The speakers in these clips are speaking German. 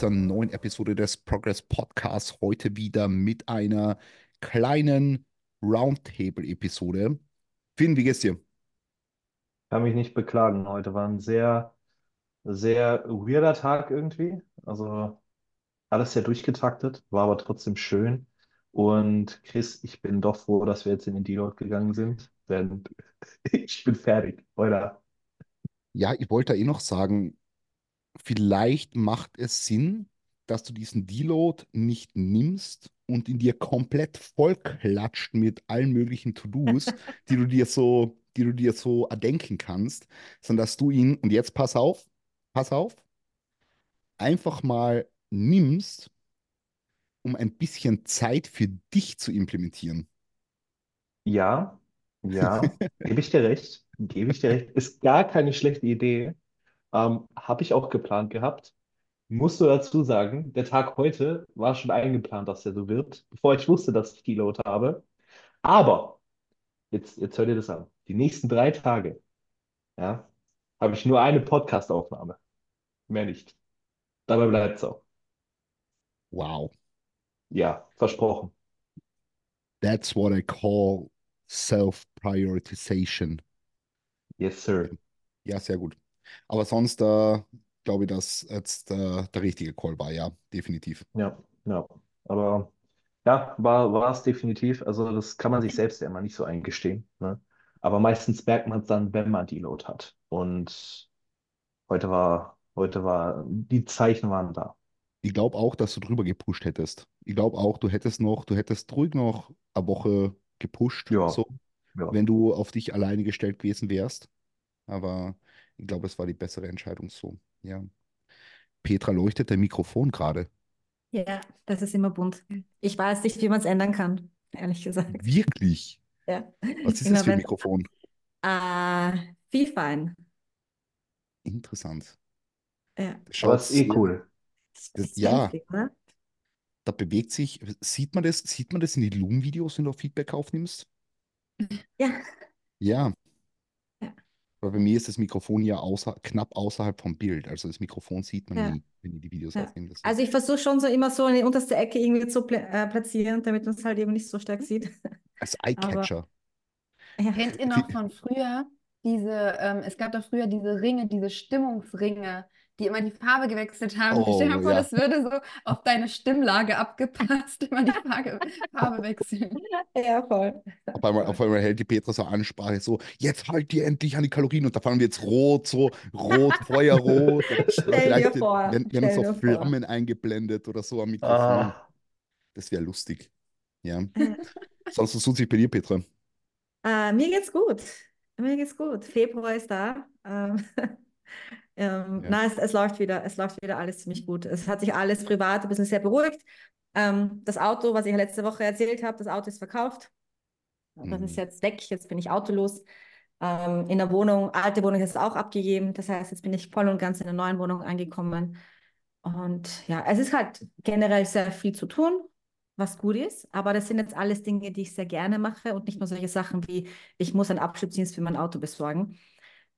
dieser neuen Episode des Progress Podcasts. Heute wieder mit einer kleinen Roundtable-Episode. Finn, wie geht's dir? Kann mich nicht beklagen. Heute war ein sehr, sehr weirder Tag irgendwie. Also alles sehr durchgetaktet, war aber trotzdem schön. Und Chris, ich bin doch froh, dass wir jetzt in den Deload gegangen sind, denn ich bin fertig. Heute. Ja, ich wollte eh noch sagen, vielleicht macht es Sinn, dass du diesen Deload nicht nimmst und in dir komplett vollklatscht mit allen möglichen To-Dos, die du dir so, die du dir so erdenken kannst, sondern dass du ihn, und jetzt pass auf, pass auf, einfach mal nimmst, um ein bisschen Zeit für dich zu implementieren. Ja, ja, gebe ich dir recht. Gebe ich dir recht. Ist gar keine schlechte Idee. Ähm, habe ich auch geplant gehabt. Musst du dazu sagen, der Tag heute war schon eingeplant, dass der so wird, bevor ich wusste, dass ich Deload habe. Aber, jetzt, jetzt hör dir das an. Die nächsten drei Tage, ja, habe ich nur eine Podcast-Aufnahme. Mehr nicht. Dabei bleibt es auch. Wow, Ja, versprochen. that's what I call self-prioritization. Yes, sir. Ja, sehr gut. Aber sonst äh, glaube ich, dass jetzt äh, der richtige Call war, ja, definitiv. Ja, ja. Aber ja, war, es definitiv. Also das kann man sich selbst ja immer nicht so eingestehen. Ne? Aber meistens merkt man es dann, wenn man Deload hat. Und heute war, heute war, die Zeichen waren da. Ich glaube auch, dass du drüber gepusht hättest. Ich glaube auch, du hättest noch, du hättest ruhig noch eine Woche gepusht, Ja, so, ja. wenn du auf dich alleine gestellt gewesen wärst. Aber ich glaube, es war die bessere Entscheidung so. Ja. Petra leuchtet dein Mikrofon gerade. Ja, das ist immer bunt. Ich weiß nicht, wie man es ändern kann, ehrlich gesagt. Wirklich? Ja. Was ist das für ein Mikrofon? äh, viel fein. Interessant. Ja. Das Aber schaut ist eh cool. Das, ist ja, da bewegt sich, sieht man das, sieht man das in den Loom-Videos, wenn du Feedback aufnimmst? Ja. Ja, Aber bei mir ist das Mikrofon ja außer, knapp außerhalb vom Bild. Also das Mikrofon sieht man Ja. nie, wenn ich die Videos Ja. Deswegen. Also ich versuche schon so immer so in die unterste Ecke irgendwie zu pla äh, platzieren, damit man es halt eben nicht so stark sieht. Als Eyecatcher. ja. Kennt ihr noch von früher diese, ähm, es gab doch früher diese Ringe, diese Stimmungsringe, die immer die Farbe gewechselt haben. Stell dir Oh mal vor, ja. das würde so auf deine Stimmlage abgepasst, immer die Farbe, Farbe wechseln. Ja, voll. Auf einmal, auf einmal hält die Petra so Ansprache, so, jetzt halt dir endlich an die Kalorien und da fahren wir jetzt rot, so rot, Feuerrot. Stell dir vielleicht vor, werden, werden stell so dir vor. Flammen eingeblendet oder so am Mikrofon. Ah, Das wäre lustig. Ja. Sonst was tut sich bei dir, Petra? Äh, mir geht's gut. Mir geht's gut. Februar ist da. Ähm, ähm, Ja. na, es, es läuft wieder, es läuft wieder alles ziemlich gut. Es hat sich alles privat ein bisschen sehr beruhigt. Ähm, das Auto, was ich letzte Woche erzählt habe, das Auto ist verkauft. Das ist Mhm. jetzt weg. Jetzt bin ich autolos. Ähm, in der Wohnung, alte Wohnung ist auch abgegeben. Das heißt, jetzt bin ich voll und ganz in der neuen Wohnung angekommen. Und ja, es ist halt generell sehr viel zu tun, was gut ist. Aber das sind jetzt alles Dinge, die ich sehr gerne mache und nicht nur solche Sachen wie, ich muss einen Abschleppdienst für mein Auto besorgen.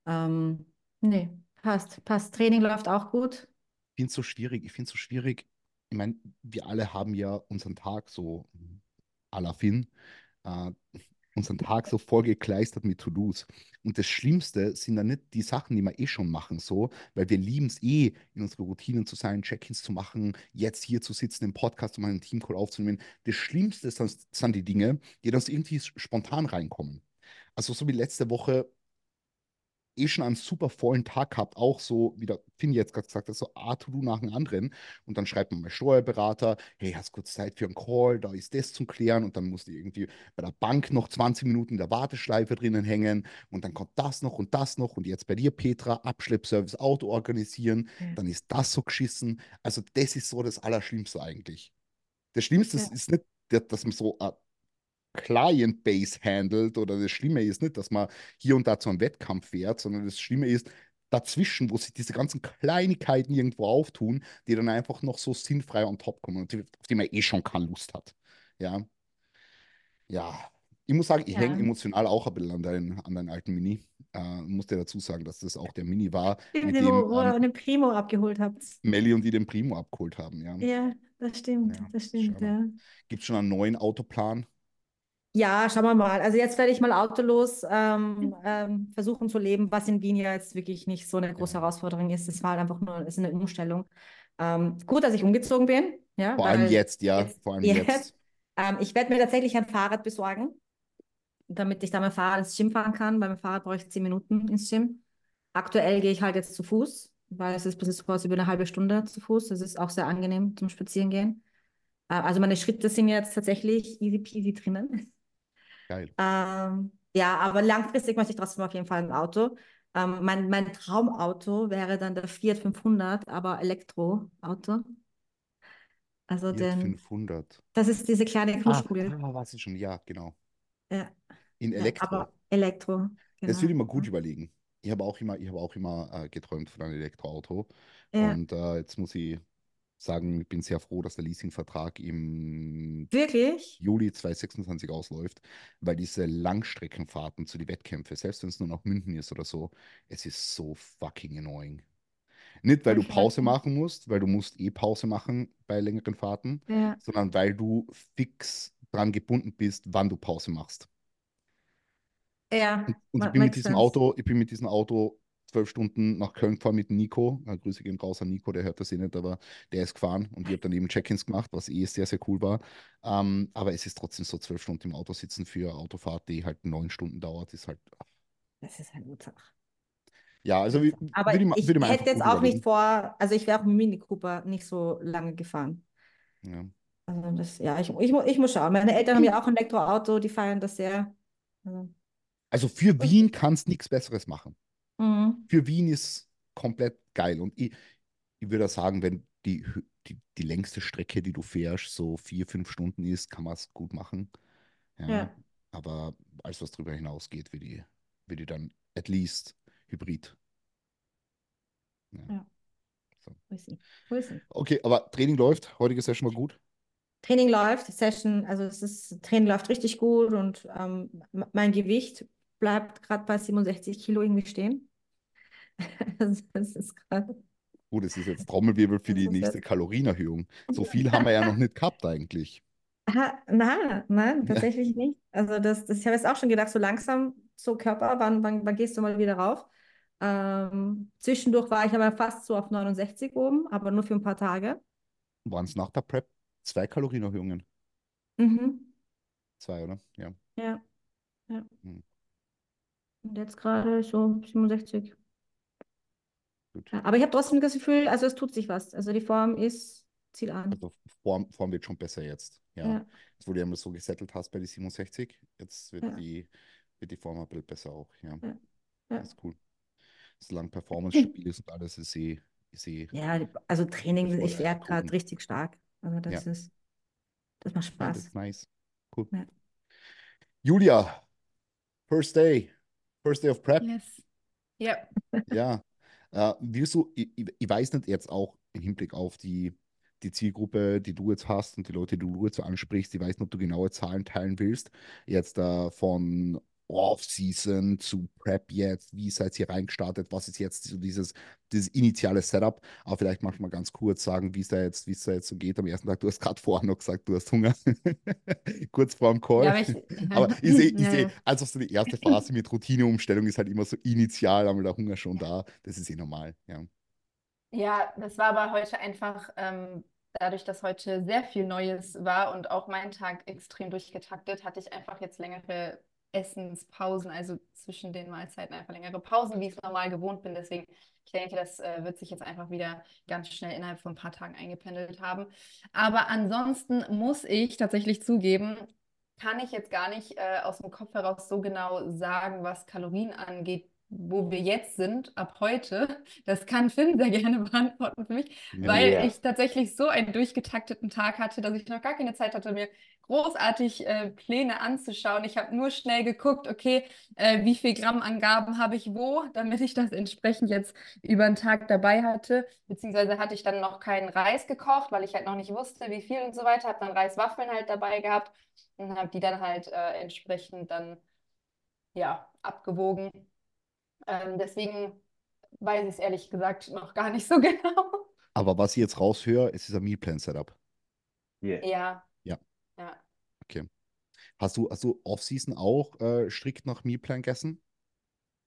Ähm, nee, passt, passt. Training läuft auch gut. Ich finde es so schwierig. Ich finde so schwierig. Ich meine, wir alle haben ja unseren Tag so à la Finn, äh, unseren Tag so vollgekleistert mit To-Dos. Und das Schlimmste sind dann nicht die Sachen, die wir eh schon machen, so, weil wir lieben es eh, in unsere Routinen zu sein, Check-ins zu machen, jetzt hier zu sitzen, im Podcast, um einen Teamcall aufzunehmen. Das Schlimmste sind, sind die Dinge, die dann irgendwie spontan reinkommen. Also so wie letzte Woche eh schon einen super vollen Tag gehabt, auch so, wie der Finn jetzt gerade gesagt hat, so A to do nach dem anderen. Und dann schreibt man mal Steuerberater, hey, hast kurz Zeit für einen Call, da ist das zum Klären. Und dann musst du irgendwie bei der Bank noch 20 Minuten in der Warteschleife drinnen hängen. Und dann kommt das noch und das noch. Und jetzt bei dir, Petra, Abschleppservice Auto organisieren. Ja. Dann ist das so geschissen. Also das ist so das Allerschlimmste eigentlich. Das Schlimmste Ja. ist, nicht, dass dass man so äh, Client Base handelt oder das Schlimme ist nicht, dass man hier und da zu einem Wettkampf fährt, sondern das Schlimme ist dazwischen, wo sich diese ganzen Kleinigkeiten irgendwo auftun, die dann einfach noch so sinnfrei on top kommen und auf die man eh schon keine Lust hat. Ja, ja, Ich muss sagen, ich Ja. hänge emotional auch ein bisschen an deinen, an deinen alten Mini. Äh, muss dir dazu sagen, dass das auch der Mini war, mit Den, wo, dem wo ihr ähm, einen Primo abgeholt habt. Melli und die den Primo abgeholt haben. Ja. Ja, das stimmt, Ja, das stimmt, ja. Gibt es schon einen neuen Autoplan? Ja, schauen wir mal. Also jetzt werde ich mal autolos ähm, ähm, versuchen zu leben, was in Wien ja jetzt wirklich nicht so eine große. Herausforderung ist. Es war halt einfach nur ist eine Umstellung. Ähm, gut, dass ich umgezogen bin, ja, Vor allem jetzt, ja. jetzt- Vor allem jetzt, jetzt. ähm, ich werde mir tatsächlich ein Fahrrad besorgen, damit ich da mein Fahrrad ins Gym fahren kann. Bei meinem Fahrrad brauche ich zehn Minuten ins Gym. Aktuell gehe ich halt jetzt zu Fuß, weil es ist bis jetzt quasi über eine halbe Stunde zu Fuß. Das ist auch sehr angenehm zum Spazierengehen. Äh, also meine Schritte sind jetzt tatsächlich easy peasy drinnen. Geil. Ähm, ja, aber langfristig möchte ich trotzdem auf jeden Fall ein Auto. Ähm, mein, mein Traumauto wäre dann der Fiat 500, aber Elektroauto. Also Fiat den, 500. das ist diese kleine Ah, Knuschkugel. ah, weiß ich schon. Ja, genau. Ja, In ja, Elektro. aber Elektro, Das genau. würde ich mir gut überlegen. Ich habe auch immer, ich habe auch immer äh, geträumt von einem Elektroauto. Ja. Und äh, jetzt muss ich sagen, ich bin sehr froh, dass der Leasingvertrag im Wirklich? Juli 2026 ausläuft, weil diese Langstreckenfahrten zu den Wettkämpfen, selbst wenn es nur nach München ist oder so, es ist so fucking annoying. Nicht, weil du. Pause machen musst, weil du musst eh Pause machen bei längeren Fahrten, Ja, sondern weil du fix dran gebunden bist, wann du Pause machst. ja, Und, und ich bin mit diesem sense. Auto, ich bin mit diesem Auto zwölf Stunden nach Köln gefahren mit Nico. Äh, Grüße gehen raus an Nico, der hört das eh nicht, aber der ist gefahren und ich habe dann eben Check-ins gemacht, was eh sehr, sehr cool war. Ähm, aber es ist trotzdem so zwölf Stunden im Auto sitzen für eine Autofahrt, die halt neun Stunden dauert, ist halt. Das ist ein Ursache. Ja, also wie- Aber würde ich, ich ich hätte jetzt auch nicht vor, also ich wäre auch mit Mini Cooper nicht so lange gefahren. Ja. Also das, ja, ich, ich, ich muss schauen. Meine Eltern haben ja auch ein Elektroauto, die feiern das sehr. Also, Also für Wien kannst nichts Besseres machen. Mhm. Für Wien ist komplett geil. Und ich, ich würde sagen, wenn die, die, die längste Strecke, die du fährst, so vier, fünf Stunden ist, kann man es gut machen. Ja. Ja. Aber alles, was darüber hinausgeht, würde ich, würde ich dann at least Hybrid. Ja. Ja. So. See. We'll see. Okay, aber Training läuft. Heutige Session war gut. Training läuft, Session, also es ist, Training läuft richtig gut und ähm, mein Gewicht bleibt gerade bei 67 Kilo irgendwie stehen. Das, das ist gerade. Gut, es ist jetzt Trommelwirbel für Das die nächste jetzt- Kalorienerhöhung. So viel haben wir ja noch nicht gehabt eigentlich. Aha, nein, nein, tatsächlich nicht. Also das, das, ich habe jetzt auch schon gedacht, so langsam, so Körper, wann, wann, wann gehst du mal wieder rauf? Ähm, zwischendurch war ich aber fast so auf 69 oben, aber nur für ein paar Tage. Waren es nach der Prep zwei Kalorienerhöhungen? Mhm. Zwei, oder? Ja. Ja, ja. Hm. Und jetzt gerade so 67. Gut. Ja, aber ich habe trotzdem das Gefühl, also es tut sich was. Also die Form ist Ziel an. Also Form, Form wird schon besser jetzt. Ja. Ja. Jetzt, wo du einmal so gesettelt hast bei die 67, jetzt wird Ja. die, wird die Form ein bisschen besser auch. Ja. Ja. Das ist cool. Solange Performance stabil ist und alles ist eh, ist eh Ja, also Training, ich werde gerade richtig stark. Also das ist, das macht Spaß. das ist nice. Cool. Julia, first day. First day of Prep. Yes. Ja. Ja. Äh, wirst du, ich, ich weiß nicht jetzt auch im Hinblick auf die, die Zielgruppe, die du jetzt hast und die Leute, die du jetzt ansprichst, ich weiß nicht, ob du genaue Zahlen teilen willst. Jetzt äh, von Off-Season zu Prep jetzt, wie seid ihr reingestartet, was ist jetzt so dieses, dieses initiale Setup, aber vielleicht manchmal ganz kurz sagen, wie es da jetzt, wie es da jetzt so geht am ersten Tag. Du hast gerade vorher noch gesagt, du hast Hunger, kurz vor dem Call. Ja, aber ich, Aber ich sehe, Ja, sehe, ja. also so die erste Phase mit Routineumstellung ist halt immer so initial, einmal der Hunger schon da. Das ist eh normal, ja. Ja, das war aber heute einfach, ähm, dadurch, dass heute sehr viel Neues war und auch mein Tag extrem durchgetaktet, hatte ich einfach jetzt längere Essenspausen, also zwischen den Mahlzeiten einfach längere Pausen, wie ich es normal gewohnt bin. Deswegen, ich denke, das äh, wird sich jetzt einfach wieder ganz schnell innerhalb von ein paar Tagen eingependelt haben. Aber ansonsten muss ich tatsächlich zugeben, kann ich jetzt gar nicht äh, aus dem Kopf heraus so genau sagen, was Kalorien angeht, wo wir jetzt sind, ab heute, das kann Finn sehr gerne beantworten für mich, weil Ja. ich tatsächlich so einen durchgetakteten Tag hatte, dass ich noch gar keine Zeit hatte, mir großartig äh, Pläne anzuschauen. Ich habe nur schnell geguckt, okay, äh, wie viel Grammangaben habe ich wo, damit ich das entsprechend jetzt über den Tag dabei hatte. Beziehungsweise hatte ich dann noch keinen Reis gekocht, weil ich halt noch nicht wusste, wie viel und so weiter. Habe dann Reiswaffeln halt dabei gehabt und habe die dann halt äh, entsprechend dann ja abgewogen. Ähm, deswegen weiß ich es ehrlich gesagt noch gar nicht so genau. Aber was ich jetzt raushöre, es ist ein Mealplan-Setup. Yeah. Ja. Ja. Ja. Hast du, hast du Off-Season auch äh, strikt nach Mealplan gegessen?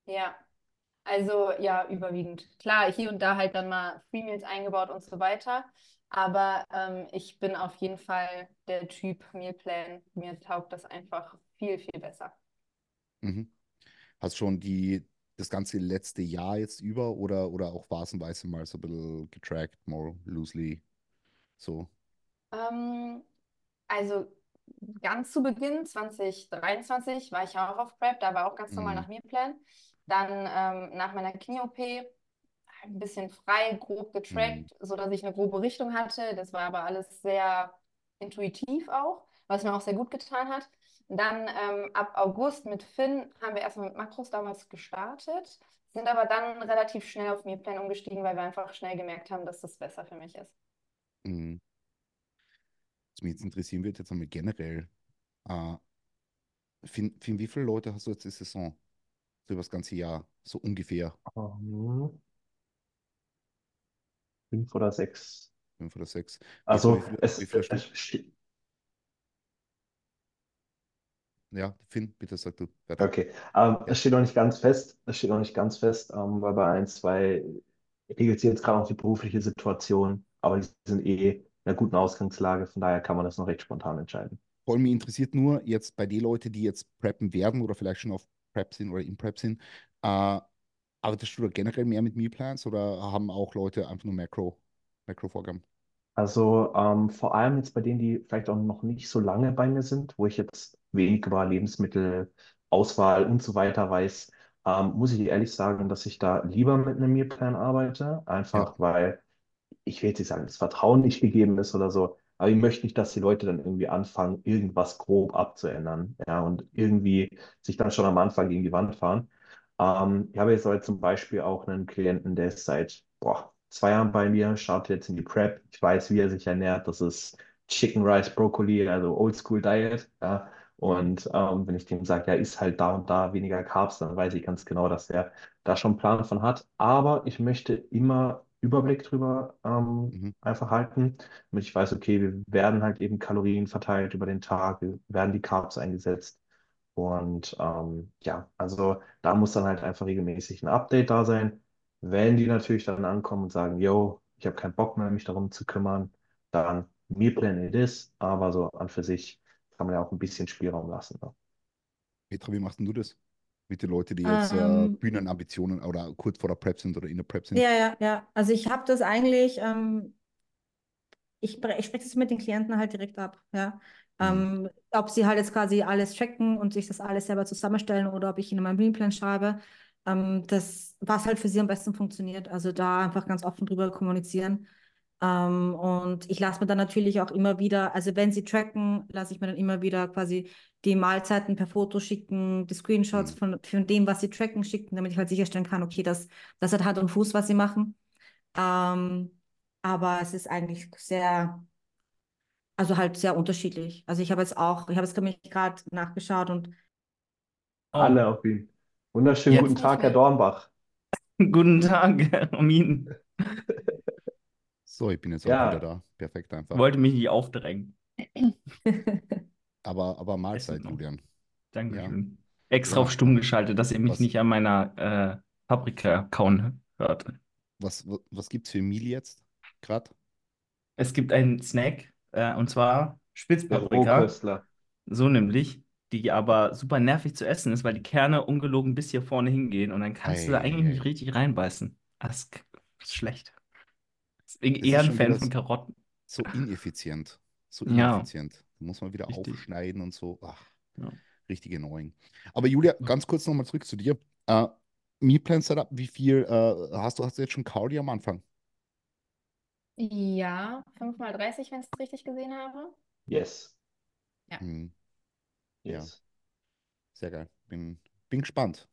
Ja, also ja, überwiegend. Klar, hier und da halt dann mal Free Meals eingebaut und so weiter. Aber ähm, ich bin auf jeden Fall der Typ Mealplan. Mir taugt das einfach viel, viel besser. Mhm. Hast schon die, das ganze letzte Jahr jetzt über oder, oder auch phasenweise mal so ein bisschen getrackt, more loosely so? Ähm, also ganz zu Beginn 2023 war ich ja auch auf Prep, da war auch ganz normal Mhm. nach Mealplan. Dann ähm, nach meiner Knie-OP ein bisschen frei, grob getrackt, sodass ich eine grobe Richtung hatte. Das war aber alles sehr intuitiv auch, was mir auch sehr gut getan hat. Dann ähm, ab August mit Finn haben wir erstmal mit Makros damals gestartet, sind aber dann relativ schnell auf Mealplan umgestiegen, weil wir einfach schnell gemerkt haben, dass das besser für mich ist. Mhm. Was mich jetzt interessieren wird, jetzt einmal generell, äh, Finn, Finn, wie viele Leute hast du jetzt die Saison? So über das ganze Jahr, so ungefähr Ähm, fünf oder sechs. fünf oder sechs. Wie Also viel, es, wie viel es ste- Ja, Finn, bitte sag du weiter. Okay, ähm, Ja. es steht noch nicht ganz fest. Es steht noch nicht ganz fest, ähm, weil bei ein, zwei regelt sich jetzt gerade noch die berufliche Situation, aber die sind eh einer guten Ausgangslage, von daher kann man das noch recht spontan entscheiden. Vor allem mich interessiert nur jetzt bei den Leuten, die jetzt preppen werden oder vielleicht schon auf Prep sind oder in Prep sind, äh, arbeitest du da generell mehr mit Mealplans oder haben auch Leute einfach nur Macro, Macro-Vorgaben? Also ähm, vor allem jetzt bei denen, die vielleicht auch noch nicht so lange bei mir sind, wo ich jetzt wenig über Lebensmittelauswahl und so weiter weiß, ähm, muss ich ehrlich sagen, dass ich da lieber mit einem Mealplan arbeite, Ja, einfach weil ich will jetzt nicht sagen, das Vertrauen nicht gegeben ist oder so, aber ich möchte nicht, dass die Leute dann irgendwie anfangen, irgendwas grob abzuändern, ja, und irgendwie sich dann schon am Anfang gegen die Wand fahren. Ähm, ich habe jetzt zum Beispiel auch einen Klienten, der ist seit, boah, zwei Jahren bei mir, startet jetzt in die Prep. Ich weiß, wie er sich ernährt. Das ist Chicken Rice Broccoli, also Oldschool Diet, ja. Und ähm, wenn ich dem sage, ja, isst halt da und da weniger Carbs, dann weiß ich ganz genau, dass er da schon einen Plan von hat. Aber ich möchte immer Überblick drüber ähm, mhm. einfach halten, damit ich weiß, okay, wir werden halt eben Kalorien verteilt über den Tag, werden die Carbs eingesetzt. Und ähm, ja, also da muss dann halt einfach regelmäßig ein Update da sein. Wenn die natürlich dann ankommen und sagen, yo, ich habe keinen Bock mehr, mich darum zu kümmern, dann Mealplan it is, aber so an für sich kann man ja auch ein bisschen Spielraum lassen. Ne? Petra, wie machst denn du das? Mit den Leuten, die jetzt äh, Ähm, Bühnenambitionen oder kurz vor der Prep sind oder in der Prep sind? ja, ja, ja. Also ich habe das eigentlich, ähm, ich, ich spreche das mit den Klienten halt direkt ab, ja. Mhm. Ähm, ob sie halt jetzt quasi alles tracken und sich das alles selber zusammenstellen oder ob ich ihnen meinen Mealplan schreibe. Ähm, das, was halt für sie am besten funktioniert. Also da einfach ganz offen drüber kommunizieren. Ähm, und ich lasse mir dann natürlich auch immer wieder, also wenn sie tracken, lasse ich mir dann immer wieder quasi die Mahlzeiten per Foto schicken, die Screenshots Mhm. von, von dem, was sie tracken, schicken, damit ich halt sicherstellen kann, okay, das, das hat Hand und Fuß, was sie machen. Ähm, aber es ist eigentlich sehr, also halt sehr unterschiedlich. Also ich habe jetzt auch, ich habe jetzt gerade nachgeschaut und Oh, Alle auf ihn. Wunderschönen jetzt guten Tag, Herr. Dornbach. guten Tag, Armin. So, ich bin jetzt auch wieder Ja, da. Perfekt einfach. Wollte mich nicht aufdrängen. Aber, aber Mahlzeit. Julian. Ja, Dankeschön. Extra auf ja. stumm geschaltet, dass ihr mich Was, nicht an meiner äh, Paprika kauen hört. was, was, was gibt's für Meal jetzt? Gerade? Es gibt einen Snack, äh, und zwar Spitzpaprika, so nämlich, die aber super nervig zu essen ist, weil die Kerne ungelogen bis hier vorne hingehen und dann kannst du da eigentlich nicht Ei, richtig reinbeißen. Das ist schlecht. Deswegen eher ein Fan von so, Karotten. so ineffizient. So Ja, ineffizient. Da muss man wieder richtig. aufschneiden und so. Ach, Ja. richtig annoying. Aber Julia, ganz kurz nochmal zurück zu dir. Äh, Mealplan Setup, wie viel äh, hast du, hast du jetzt schon Cardio am Anfang? Ja, 5 mal 30, wenn ich es richtig gesehen habe. Yes. Ja. Hm, Ja. Yes. sehr geil. Bin, bin gespannt.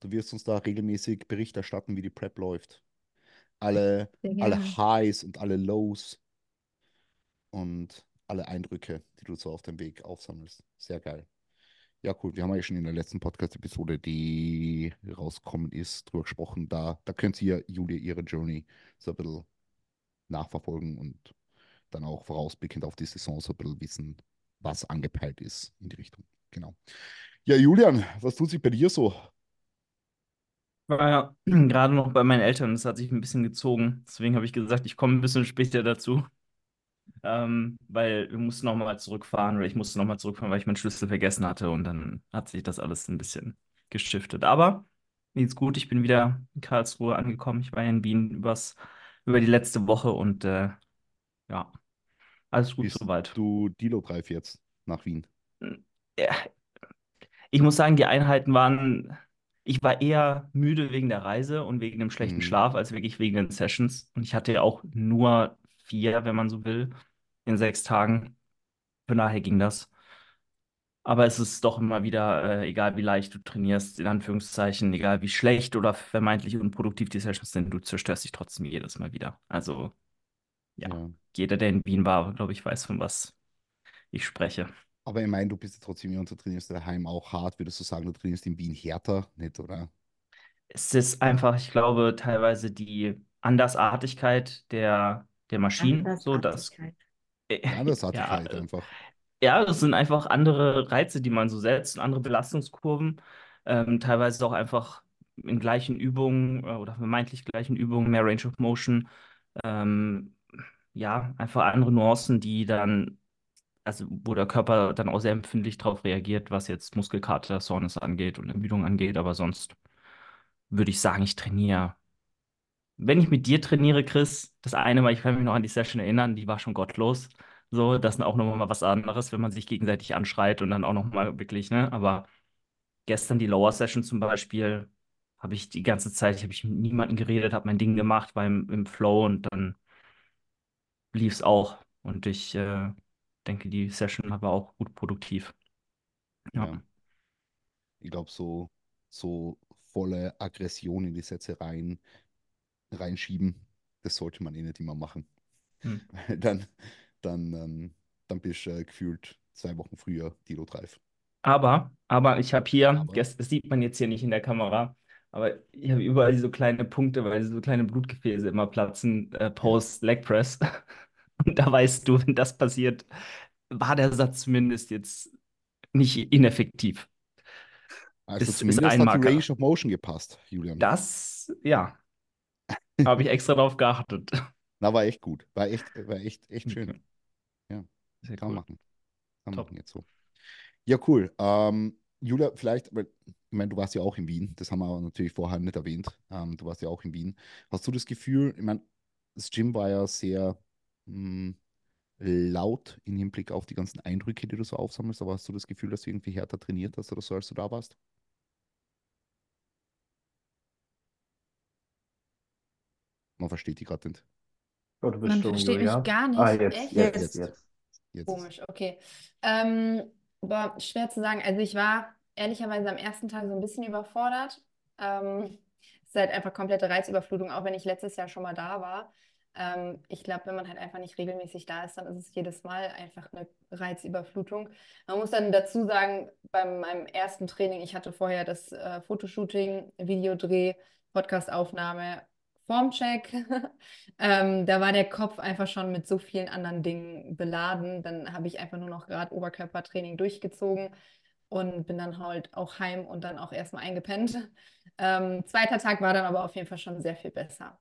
Du wirst uns da regelmäßig Bericht erstatten, wie die Prep läuft. Alle, alle. Highs und alle Lows und alle Eindrücke, die du so auf dem Weg aufsammelst. Sehr geil. Ja, cool. Wir haben ja schon in der letzten Podcast-Episode, die rausgekommen ist, drüber gesprochen. Da, da könnt ihr Julia ihre Journey so ein bisschen nachverfolgen und dann auch vorausblickend auf die Saison so ein bisschen wissen, was angepeilt ist in die Richtung. Genau. Ja, Julian, was tut sich bei dir so? War ja gerade noch bei meinen Eltern, das hat sich ein bisschen gezogen. Deswegen habe ich gesagt, ich komme ein bisschen später dazu. Ähm, weil wir mussten nochmal zurückfahren oder ich musste nochmal zurückfahren, weil ich meinen Schlüssel vergessen hatte und dann hat sich das alles ein bisschen geschiftet. Aber mir geht's gut, ich bin wieder in Karlsruhe angekommen. Ich war ja in Wien übers, über die letzte Woche und äh, ja, alles gut Bist soweit. du Dilo-Drive jetzt nach Wien? Ja, ich muss sagen, die Einheiten waren, ich war eher müde wegen der Reise und wegen dem schlechten Mhm. Schlaf als wirklich wegen den Sessions. Und ich hatte ja auch nur vier, wenn man so will, in sechs Tagen. Von daher ging das. Aber es ist doch immer wieder, äh, egal wie leicht du trainierst, in Anführungszeichen, egal wie schlecht oder vermeintlich unproduktiv die Sessions sind, du zerstörst dich trotzdem jedes Mal wieder. Also, ja, Ja. jeder, der in Wien war, glaube ich, weiß, von was ich spreche. Aber ich meine, du bist ja trotzdem jemand, du trainierst daheim auch hart. Würdest du sagen, du trainierst in Wien härter? Nicht, oder? Es ist einfach, ich glaube, teilweise die Andersartigkeit der, der Maschinen, so dass, Andersartigkeit. Ja, Andersartigkeit einfach. ja, das sind einfach andere Reize, die man so setzt und andere Belastungskurven. Ähm, teilweise auch einfach in gleichen Übungen äh, oder vermeintlich gleichen Übungen mehr Range of Motion. Ähm, ja, einfach andere Nuancen, die dann, also wo der Körper dann auch sehr empfindlich darauf reagiert, was jetzt Muskelkater, Soreness angeht und Ermüdung angeht. Aber sonst würde ich sagen, ich trainiere. Wenn ich mit dir trainiere, Chris, das eine Mal, ich kann mich noch an die Session erinnern, die war schon gottlos. So, das ist auch nochmal mal was anderes, wenn man sich gegenseitig anschreit und dann auch nochmal wirklich, ne? Aber gestern die Lower Session zum Beispiel, habe ich die ganze Zeit, habe ich mit niemandem geredet, habe mein Ding gemacht, war im, im Flow und dann lief es auch. Und ich äh, denke, die Session war auch gut produktiv. Ja. Ja. Ich glaube, so, so volle Aggression in die Sätze rein, reinschieben, das sollte man eh nicht immer machen. Hm. Dann, dann, ähm, dann bist du äh, gefühlt zwei Wochen früher Dilo-Drive. Aber, aber ich habe hier, Aber? das sieht man jetzt hier nicht in der Kamera, aber ich habe überall so kleine Punkte, weil so kleine Blutgefäße immer platzen, äh, post-Leg Press. Und da weißt du, wenn das passiert, war der Satz zumindest jetzt nicht ineffektiv. Also Ist- ist zumindest ein hat die. Range of Motion gepasst, Julian. Das, ja, habe ich extra drauf geachtet. Na, war echt gut. War echt, war echt, echt schön. Ja, Sehr kann cool. machen. Kann Top. machen jetzt so. Ja, cool. Ähm, Julia, vielleicht, weil, ich meine, du warst ja auch in Wien, das haben wir natürlich vorher nicht erwähnt. Ähm, du warst ja auch in Wien. Hast du das Gefühl, ich meine, das Gym war ja sehr mh, laut im Hinblick auf die ganzen Eindrücke, die du so aufsammelst, aber hast du das Gefühl, dass du irgendwie härter trainiert hast oder so, als du da warst? Man versteht die gerade nicht. Oh, du bist Man versteht mich gar nicht. Ah, jetzt, Echt? jetzt, Jetzt. jetzt. Jetzt. Komisch, okay. Ähm, boah, schwer zu sagen. Also ich war ehrlicherweise am ersten Tag so ein bisschen überfordert. Ähm, es ist halt einfach komplette Reizüberflutung, auch wenn ich letztes Jahr schon mal da war. Ähm, ich glaube, wenn man halt einfach nicht regelmäßig da ist, dann ist es jedes Mal einfach eine Reizüberflutung. Man muss dann dazu sagen, bei meinem ersten Training, ich hatte vorher das äh, Fotoshooting, Videodreh, Podcastaufnahme, Formcheck. Ähm, da war der Kopf einfach schon mit so vielen anderen Dingen beladen. Dann habe ich einfach nur noch gerade Oberkörpertraining durchgezogen und bin dann halt auch heim und dann auch erstmal eingepennt. Ähm, zweiter Tag war dann aber auf jeden Fall schon sehr viel besser.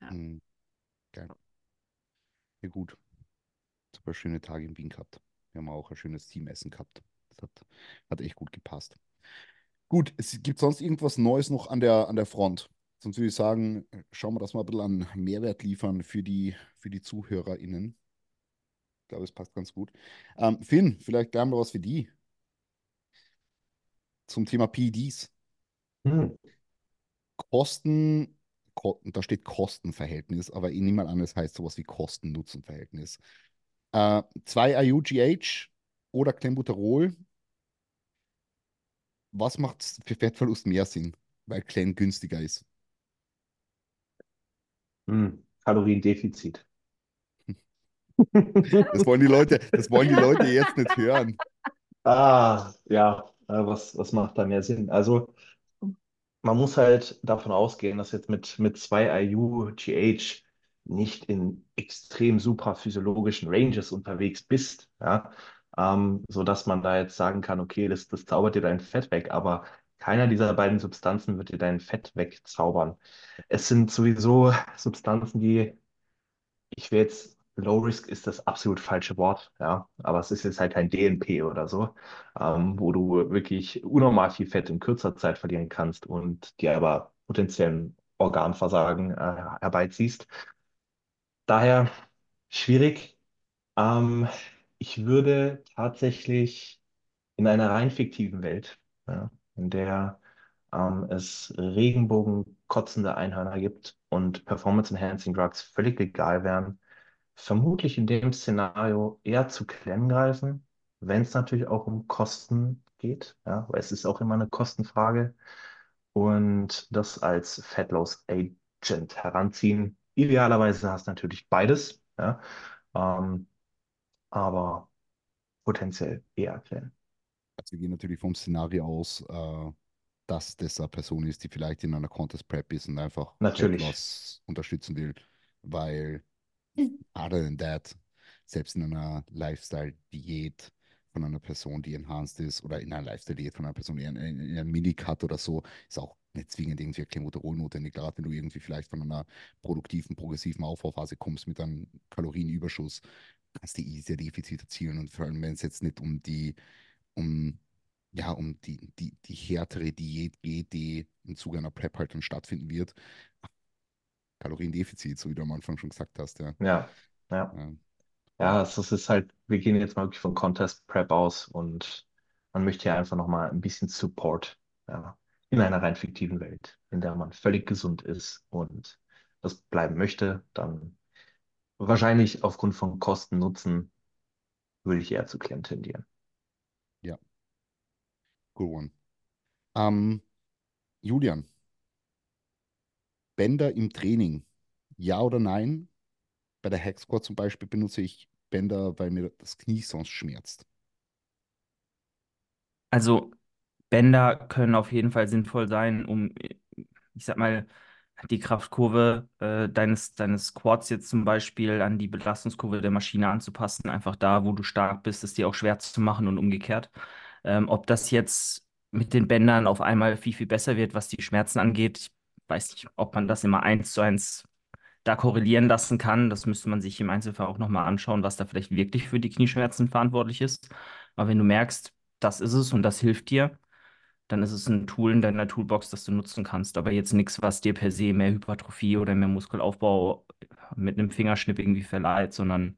Ja. Mhm. Geil. Ja, gut. Super schöne Tage in Wien gehabt. Wir haben auch ein schönes Teamessen gehabt. Das hat, hat echt gut gepasst. Gut, es gibt sonst irgendwas Neues noch an der, an der Front? Sonst würde ich sagen, schauen wir, dass wir ein bisschen an Mehrwert liefern für die, für die ZuhörerInnen. Ich glaube, es passt ganz gut. Ähm, Finn, vielleicht gleich mal was für die. Zum Thema PEDs. Hm. Kosten, Ko da steht Kostenverhältnis, aber ich nehme mal an, es heißt sowas wie Kosten-Nutzen-Verhältnis. Äh, 2 IUGH oder Clenbuterol. Was macht für Fettverlust mehr Sinn? Weil Clen günstiger ist. Hm, Kaloriendefizit. Das wollen die Leute, das wollen die Leute jetzt nicht hören. Ah, ja, äh, was, was macht da mehr Sinn? Also, man muss halt davon ausgehen, dass jetzt mit, mit 2 IU GH nicht in extrem super physiologischen Ranges unterwegs bist, ja, ähm, sodass man da jetzt sagen kann, okay, das, das zaubert dir dein Fett weg, aber keiner dieser beiden Substanzen wird dir dein Fett wegzaubern. Es sind sowieso Substanzen, die, ich will jetzt, Low Risk ist das absolut falsche Wort, ja, aber es ist jetzt halt kein DNP oder so, ähm, wo du wirklich unnormal viel Fett in kürzer Zeit verlieren kannst und dir aber potenziellen Organversagen äh, herbeiziehst. Daher schwierig. Ähm, ich würde tatsächlich in einer rein fiktiven Welt, ja, in der ähm, es regenbogenkotzende Einhörner gibt und Performance-Enhancing Drugs völlig egal wären, vermutlich in dem Szenario eher zu Clem greifen, wenn es natürlich auch um Kosten geht, ja, weil es ist auch immer eine Kostenfrage und das als Fat Loss Agent heranziehen. Idealerweise hast du natürlich beides, ja, ähm, aber potenziell eher Clem. Also wir gehen natürlich vom Szenario aus, äh, dass das eine Person ist, die vielleicht in einer Contest Prep ist und einfach Natürlich. Unterstützen will, weil other than that, selbst in einer Lifestyle-Diät von einer Person, die enhanced ist, oder in einer Lifestyle-Diät von einer Person, die in, in, in einem Minicut oder so, ist auch nicht zwingend irgendwie ein Clenbuterol notwendig, gerade wenn du irgendwie vielleicht von einer produktiven, progressiven Aufbauphase kommst mit einem Kalorienüberschuss, kannst du easy Defizit erzielen. Und vor allem, wenn es jetzt nicht um die, um, ja, um die, die, die härtere Diät geht, die im Zuge einer Prep halt dann stattfinden wird, Kaloriendefizit, so wie du am Anfang schon gesagt hast, ja. Ja, ja. Ja. Ja, es ist- es ist halt, wir gehen jetzt mal wirklich von Contest Prep aus und man möchte ja einfach nochmal ein bisschen Support, ja, in einer rein fiktiven Welt, in der man völlig gesund ist und das bleiben möchte, dann wahrscheinlich aufgrund von Kosten, Nutzen würde ich eher zu Clem tendieren. Ja, good one. Ähm, Julian, Bänder im Training, ja oder nein? Bei der Hack Squat zum Beispiel benutze ich Bänder, weil mir das Knie sonst schmerzt. Also Bänder können auf jeden Fall sinnvoll sein, um, ich sag mal, die Kraftkurve äh, deines, deines Quads jetzt zum Beispiel an die Belastungskurve der Maschine anzupassen. Einfach da, wo du stark bist, es dir auch schwer zu machen und umgekehrt. Ähm, ob das jetzt mit den Bändern auf einmal viel, viel besser wird, was die Schmerzen angeht, weiß nicht, ob man das immer eins zu eins da korrelieren lassen kann. Das müsste man sich im Einzelfall auch nochmal anschauen, was da vielleicht wirklich für die Knieschmerzen verantwortlich ist. Aber wenn du merkst, das ist es und das hilft dir, dann ist es ein Tool in deiner Toolbox, das du nutzen kannst. Aber jetzt nichts, was dir per se mehr Hypertrophie oder mehr Muskelaufbau mit einem Fingerschnipp irgendwie verleiht, sondern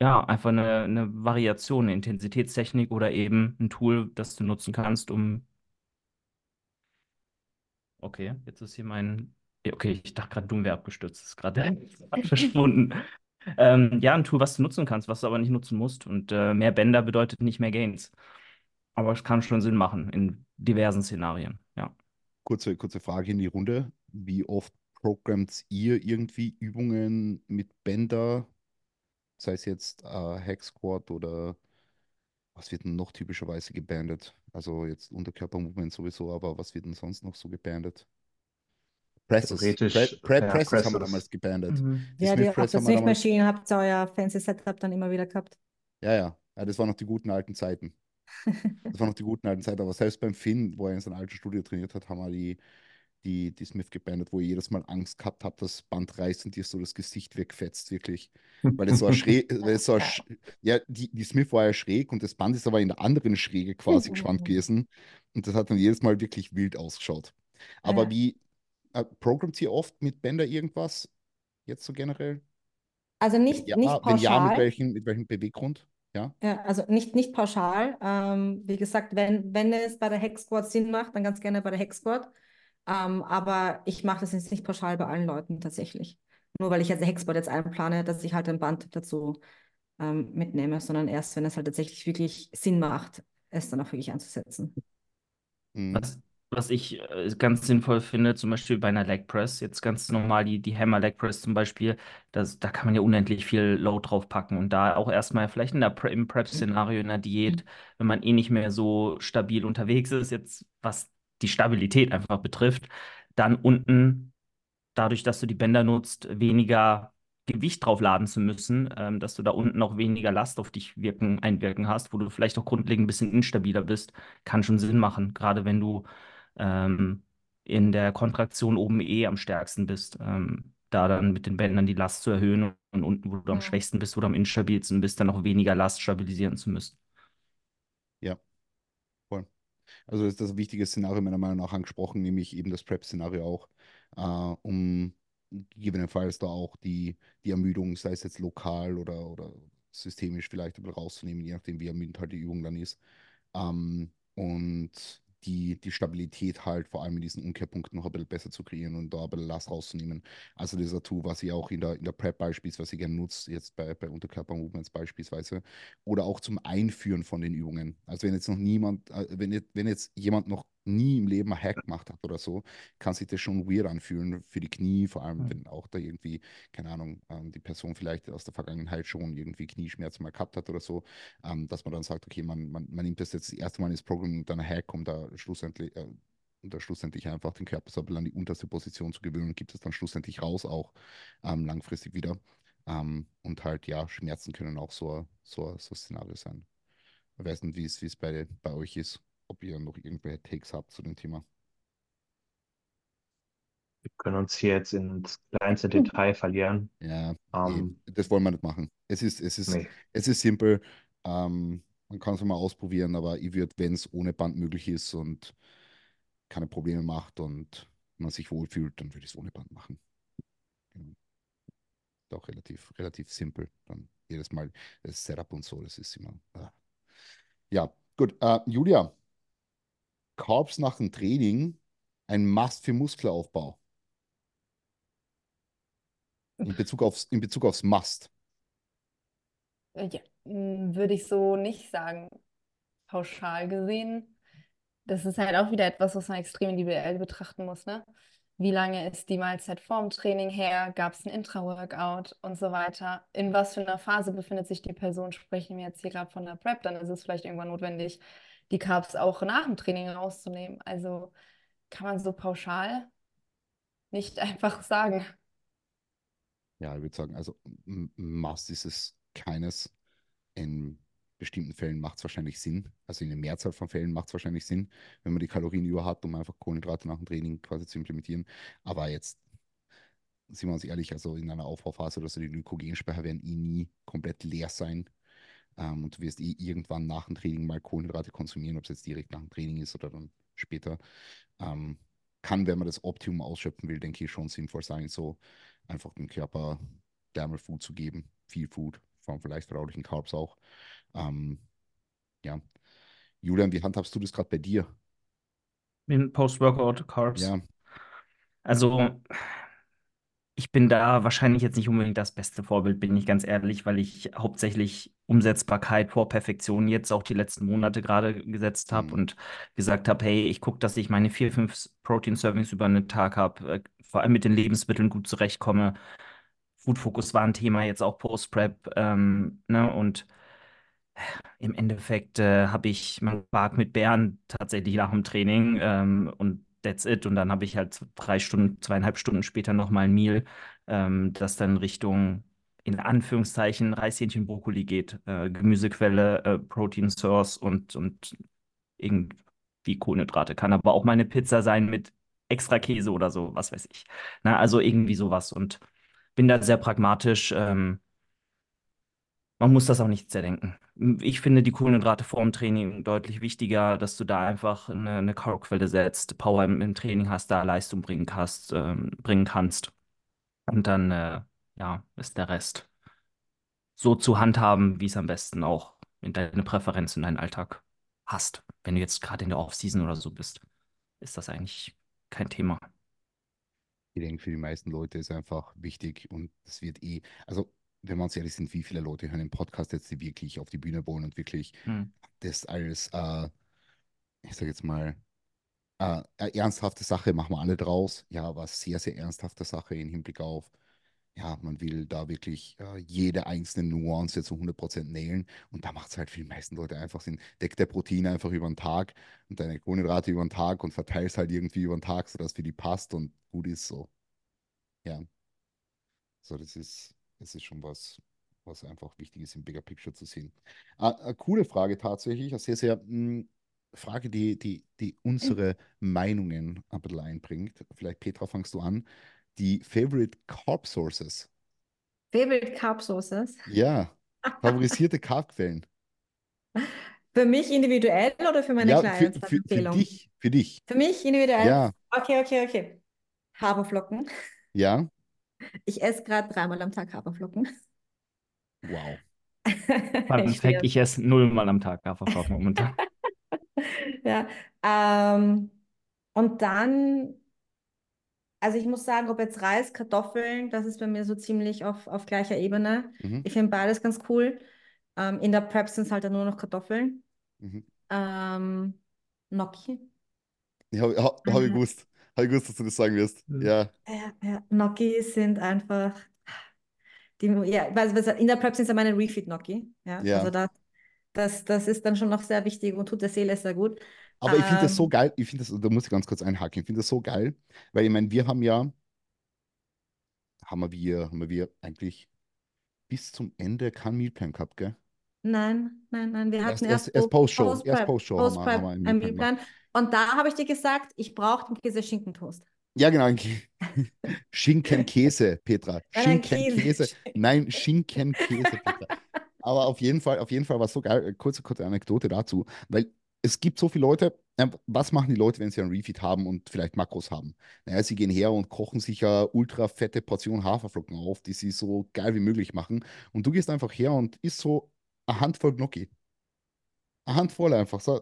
ja, einfach eine, eine Variation, eine Intensitätstechnik oder eben ein Tool, das du nutzen kannst, um. Okay, jetzt ist hier mein. Okay, ich dachte gerade, dumm wäre abgestürzt. Ist gerade verschwunden. Ähm, ja, ein Tool, was du nutzen kannst, was du aber nicht nutzen musst. Und äh, mehr Bänder bedeutet nicht mehr Gains. Aber es kann schon Sinn machen in diversen Szenarien. Ja. Kurze, kurze Frage in die Runde. Wie oft programmt ihr irgendwie Übungen mit Bänder? Sei es jetzt äh, Hack Squat oder was wird denn noch typischerweise gebandet? Also jetzt Unterkörpermovement sowieso, aber was wird denn sonst noch so gebandet? Presses. Pre Pre ja, Presses haben wir Presses. damals gebandet. Mhm. Die Ja, die, auf der. Swift-Maschine habt ihr euer fancy Setup dann immer wieder gehabt. Ja, ja, ja, das waren noch die guten alten Zeiten. Das waren noch die guten alten Zeiten. Aber selbst beim Finn, wo er in seinem alten Studio trainiert hat, haben wir die, die, die Smith gebandet, wo ich jedes Mal Angst gehabt habe, dass das Band reißt und dir so das Gesicht wegfetzt, wirklich. Weil es so schräg, weil es so ja, die, die Smith war ja schräg und das Band ist aber in der anderen Schräge quasi gespannt gewesen. Und das hat dann jedes Mal wirklich wild ausgeschaut. Aber Ja. wie, äh, programmt ihr oft mit Bänder irgendwas? Jetzt so generell? Also nicht, Ja, nicht wenn ja, mit pauschal. welchem, mit welchem Beweggrund? Ja, Ja, also nicht, nicht pauschal. Ähm, wie gesagt, wenn, wenn es bei der Hack Squad Sinn macht, dann ganz gerne bei der Hack Squad. Ähm, aber ich mache das jetzt nicht pauschal bei allen Leuten tatsächlich. Nur weil ich jetzt Hexbot jetzt einplane, dass ich halt ein Band dazu ähm, mitnehme, sondern erst, wenn es halt tatsächlich wirklich Sinn macht, es dann auch wirklich einzusetzen. Mhm. Was, was ich äh, ganz sinnvoll finde, zum Beispiel bei einer Leg Press, jetzt ganz normal die, die Hammer Leg Press zum Beispiel, das, da kann man ja unendlich viel Load drauf packen und da auch erstmal vielleicht in der Pre im Prep-Szenario, in der Diät, wenn man eh nicht mehr so stabil unterwegs ist, jetzt was die Stabilität einfach betrifft, dann unten, dadurch, dass du die Bänder nutzt, weniger Gewicht draufladen zu müssen, ähm, dass du da unten auch weniger Last auf dich wirken, einwirken hast, wo du vielleicht auch grundlegend ein bisschen instabiler bist, kann schon Sinn machen, gerade wenn du ähm, in der Kontraktion oben eh am stärksten bist, ähm, da dann mit den Bändern die Last zu erhöhen und unten, wo du am schwächsten bist, wo du am instabilsten bist, dann auch weniger Last stabilisieren zu müssen. Also ist das wichtige Szenario meiner Meinung nach angesprochen, nämlich eben das Prep-Szenario auch, äh, um gegebenenfalls da auch die, die Ermüdung, sei es jetzt lokal oder, oder systemisch vielleicht ein rauszunehmen, je nachdem, wie ermüdend halt die Übung dann ist. Ähm, und die, die Stabilität halt vor allem in diesen Umkehrpunkten noch ein bisschen besser zu kreieren und da ein bisschen Last rauszunehmen. Also dieser Tool, was ihr auch in der, in der Prep beispielsweise gerne nutzt, jetzt bei, bei Unterkörper-Movements beispielsweise, oder auch zum Einführen von den Übungen. Also wenn jetzt noch niemand, äh, wenn, jetzt- wenn jetzt jemand noch nie im Leben ein Hack gemacht hat oder so, kann sich das schon weird anfühlen für die Knie, vor allem wenn auch da irgendwie, keine Ahnung, ähm, die Person vielleicht aus der Vergangenheit schon irgendwie Knieschmerzen mal gehabt hat oder so, ähm, dass man dann sagt, okay, man, man, man nimmt das jetzt das erste Mal ins Programm und dann ein Hack, um da schlussendlich, äh, um da schlussendlich einfach den Körper so ein bisschen an die unterste Position zu gewöhnen und gibt es dann schlussendlich raus auch ähm, langfristig wieder. Ähm, und halt, ja, Schmerzen können auch so, so, so ein Szenario sein. Ich weiß nicht, wie es, wie es bei, bei euch ist, ob ihr noch irgendwelche Takes habt zu dem Thema. Wir können uns hier jetzt ins kleinste Detail verlieren. Ja, Ähm, das wollen wir nicht machen. Es ist, es ist, nee. es ist simpel. Ähm, man kann es mal ausprobieren, aber ich würde, wenn es ohne Band möglich ist und keine Probleme macht und man sich wohlfühlt, dann würde ich es ohne Band machen. Genau. Ist auch relativ, relativ simpel. Dann jedes Mal das Setup und so, das ist immer. ah. Ja, gut. Äh, Julia, Carbs nach dem Training, ein Must für Muskelaufbau. In Bezug aufs, in Bezug aufs Must. Äh, Ja, mm, würde ich so nicht sagen, pauschal gesehen. Das ist halt auch wieder etwas, was man extrem individuell betrachten muss, ne? Wie lange ist die Mahlzeit vorm Training her? Gab es ein Intra-Workout und so weiter? In was für einer Phase befindet sich die Person? Sprechen wir jetzt hier gerade von der Prep, dann ist es vielleicht irgendwann notwendig, die Carbs auch nach dem Training rauszunehmen. Also kann man so pauschal nicht einfach sagen. Ja, ich würde sagen, also m- Must ist es keines. In bestimmten Fällen macht es wahrscheinlich Sinn. Also in der Mehrzahl von Fällen macht es wahrscheinlich Sinn, wenn man die Kalorien über hat, um einfach Kohlenhydrate nach dem Training quasi zu implementieren. Aber jetzt, sind wir uns ehrlich, also in einer Aufbauphase oder so, die Glykogenspeicher werden eh nie komplett leer sein. Ähm, und du wirst eh irgendwann nach dem Training mal Kohlenhydrate konsumieren, ob es jetzt direkt nach dem Training ist oder dann später. Ähm, kann, wenn man das Optimum ausschöpfen will, denke ich, schon sinnvoll sein, so einfach dem Körper Thermal Food zu geben, viel Food, vor allem vielleicht verdaulichen Carbs auch. Ähm, ja. Julian, wie handhabst du das gerade bei dir? In Post-Workout-Carbs. Ja, Also, ich bin da wahrscheinlich jetzt nicht unbedingt das beste Vorbild, bin ich ganz ehrlich, weil ich hauptsächlich Umsetzbarkeit vor Perfektion jetzt auch die letzten Monate gerade gesetzt habe Mhm. und gesagt habe, hey, ich gucke, dass ich meine vier, fünf Protein-Servings über einen Tag habe, äh, vor allem mit den Lebensmitteln gut zurechtkomme. Food Focus war ein Thema jetzt auch Post-Prep, ähm, ne? Und im Endeffekt äh, habe ich meinen Quark mit Bären tatsächlich nach dem Training ähm, und that's it. Und dann habe ich halt drei Stunden, zweieinhalb Stunden später nochmal ein Meal, ähm, das dann Richtung, in Anführungszeichen, Reischähnchen, Brokkoli geht. Äh, Gemüsequelle, äh, Protein Source und, und irgendwie Kohlenhydrate. Kann aber auch mal eine Pizza sein mit extra Käse oder so, was weiß ich. Na, also irgendwie sowas. Und bin da sehr pragmatisch. Ähm, man muss das auch nicht zerdenken. Ich finde die Kohlenhydrate vor dem Training deutlich wichtiger, dass du da einfach eine, eine Carboquelle setzt, Power im, im Training hast, da Leistung bringen kannst, ähm, bringen kannst. Und dann, äh, ja, ist der Rest so zu handhaben, wie es am besten auch in deine Präferenz in deinen Alltag hast. Wenn du jetzt gerade in der Offseason oder so bist, ist das eigentlich kein Thema. Ich denke, für die meisten Leute ist einfach wichtig und es wird eh, also wenn wir uns ehrlich sind, wie viele Leute hören den Podcast jetzt, die wirklich auf die Bühne wollen und wirklich Hm. das als, äh, ich sage jetzt mal, äh, eine ernsthafte Sache machen wir alle draus. Ja, aber sehr, sehr ernsthafte Sache im Hinblick auf, ja, man will da wirklich äh, jede einzelne Nuance zu 100% nailen und da macht es halt für die meisten Leute einfach Sinn. Deck der Proteine einfach über den Tag und deine Kohlenhydrate über den Tag und verteilst halt irgendwie über den Tag, sodass für die passt und gut ist so. Ja, so das ist, das ist schon was, was einfach wichtig ist im Bigger Picture zu sehen. Ah, eine coole Frage tatsächlich, eine sehr, sehr mh, Frage, die, die, die unsere Meinungen ein bisschen einbringt. Vielleicht, Petra, fangst du an. Die Favorite Carb Sources. Favorite Carb Sources? Ja, favorisierte Carbquellen. Für mich individuell oder für meine Ja, für, Clients für, für Empfehlung? dich, für dich. Für mich individuell? Ja, Okay, okay, okay. Haferflocken. ja, Ich esse gerade dreimal am Tag Haferflocken. wow. Fun Ich esse nullmal am Tag Haferflocken momentan. Ja. Ähm, und dann, also ich muss sagen, ob jetzt Reis, Kartoffeln, das ist bei mir so ziemlich auf, auf gleicher Ebene. Mhm, Ich finde beides ganz cool. Ähm, in der Prep sind es halt dann nur noch Kartoffeln. mhm. Ähm, Gnocchi. Ja, habe hab, hab ich gewusst. Habe ich gewusst, dass du das sagen wirst. Mhm. Ja, ja, ja, Gnocchi sind einfach, die, ja, was, was, in der Prep sind es ja meine Refeed-Gnocchi. Ja, also ja. da, das, das ist dann schon noch sehr wichtig und tut der Seele sehr gut. Aber ich finde das so Ähm, geil, ich finde das, da muss ich ganz kurz einhaken, ich finde das so geil, weil ich meine, wir haben ja, haben wir, haben wir eigentlich bis zum Ende kein Mealplan gehabt, gell? Nein, nein, nein. Wir Erst, hatten erst, erst erst Post-Show, erst Post-Prep, Post-Show haben wir, haben wir einen. Mealplan. Und da habe ich dir gesagt, ich brauche den Käse-Schinkentoast. Ja, genau. Schinken-Käse, Petra. Schinken-Käse. Käse. Nein, Schinken-Käse, Petra. Aber auf jeden Fall, auf jeden Fall war es so geil. Äh, Kurze, kurze Anekdote dazu, weil es gibt so viele Leute, äh, was machen die Leute, wenn sie einen Refeed haben und vielleicht Makros haben? Naja, sie gehen her und kochen sich eine ultra fette Portion Haferflocken auf, die sie so geil wie möglich machen. Und du gehst einfach her und isst so eine Handvoll Gnocchi. Eine Handvoll einfach. So,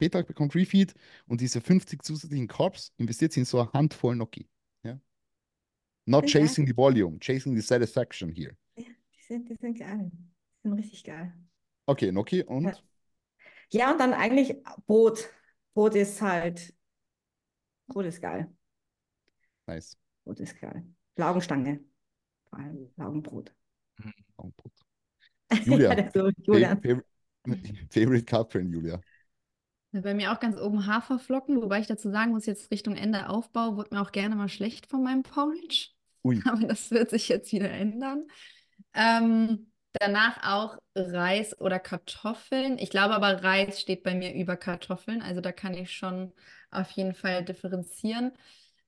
Petra bekommt Refeed und diese 50 zusätzlichen Carbs investiert sie in so eine Handvoll Gnocchi. Ja? Not geil. chasing the volume, chasing the satisfaction here. Ja, die sind, die sind geil. Die sind richtig geil. Okay, Ja. und Ja, und dann eigentlich Brot. Brot ist halt, Brot ist geil. nice. Brot ist geil. Laugenstange. Vor allem Laugenbrot. Augenbrot. Ja, Julia, der so, fa Julian. favorite, Friend, Julia. Bei mir auch ganz oben Haferflocken, wobei ich dazu sagen muss, jetzt Richtung Ende Aufbau wurde mir auch gerne mal schlecht von meinem Porridge. Ui, Aber das wird sich jetzt wieder ändern. Ähm, danach auch Reis oder Kartoffeln. Ich glaube aber, Reis steht bei mir über Kartoffeln. Also da kann ich schon auf jeden Fall differenzieren.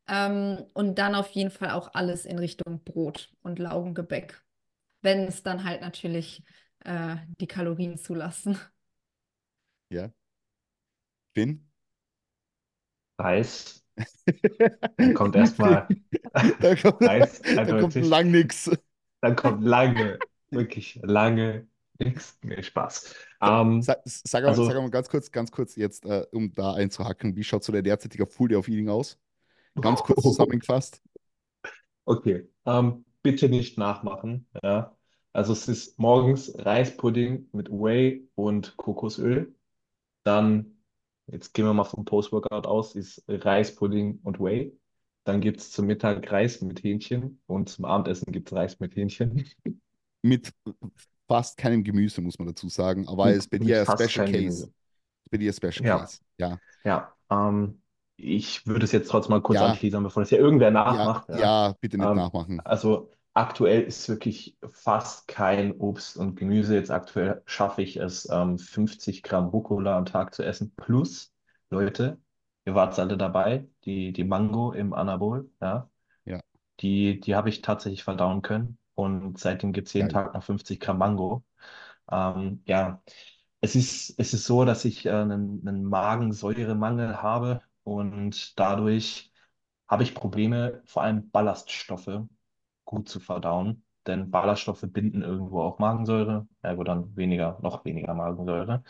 Ähm, und dann auf jeden Fall auch alles in Richtung Brot und Laugengebäck. Wenn es dann halt natürlich äh, die Kalorien zulassen. ja. Finn? Reis. Dann kommt erstmal Da kommt, Reis, da kommt eindeutig. lang nix. Dann kommt lange, wirklich lange nichts. Nee, Spaß. Ähm, Sag, sag, mal, sag also, ganz kurz, ganz kurz jetzt, äh, um da einzuhacken, wie schaut so der derzeitige Full Day of Eating aus? Ganz kurz zusammengefasst. okay. Ähm, bitte nicht nachmachen. Ja. Also es ist morgens Reispudding mit Whey und Kokosöl. Dann, jetzt gehen wir mal vom Post-Workout aus, ist Reispudding und Whey. Dann gibt es zum Mittag Reis mit Hähnchen und zum Abendessen gibt es Reis mit Hähnchen. Mit fast keinem Gemüse, muss man dazu sagen. Aber es ist bei dir ein Special Case. Gemüse. Bei dir Special Ja, Case. Ja. ja. Ähm, ich würde es jetzt trotzdem mal kurz Ja, anteasern, bevor das ja irgendwer nachmacht. Ja. ja, bitte nicht Ähm, nachmachen. also aktuell ist wirklich fast kein Obst und Gemüse. Jetzt aktuell schaffe ich es, ähm, 50 Gramm Rucola am Tag zu essen. Plus, Leute, ihr wart alle dabei, die, die Mango im Anabol, ja, Ja, die, die habe ich tatsächlich verdauen können. Und seitdem gibt es jeden geil. Tag noch 50 Gramm Mango. Ähm, ja, es ist, es ist so, dass ich äh, einen, einen Magensäuremangel habe und dadurch habe ich Probleme, vor allem Ballaststoffe gut zu verdauen. Denn Ballaststoffe binden irgendwo auch Magensäure, ergo dann weniger, noch weniger Magensäure.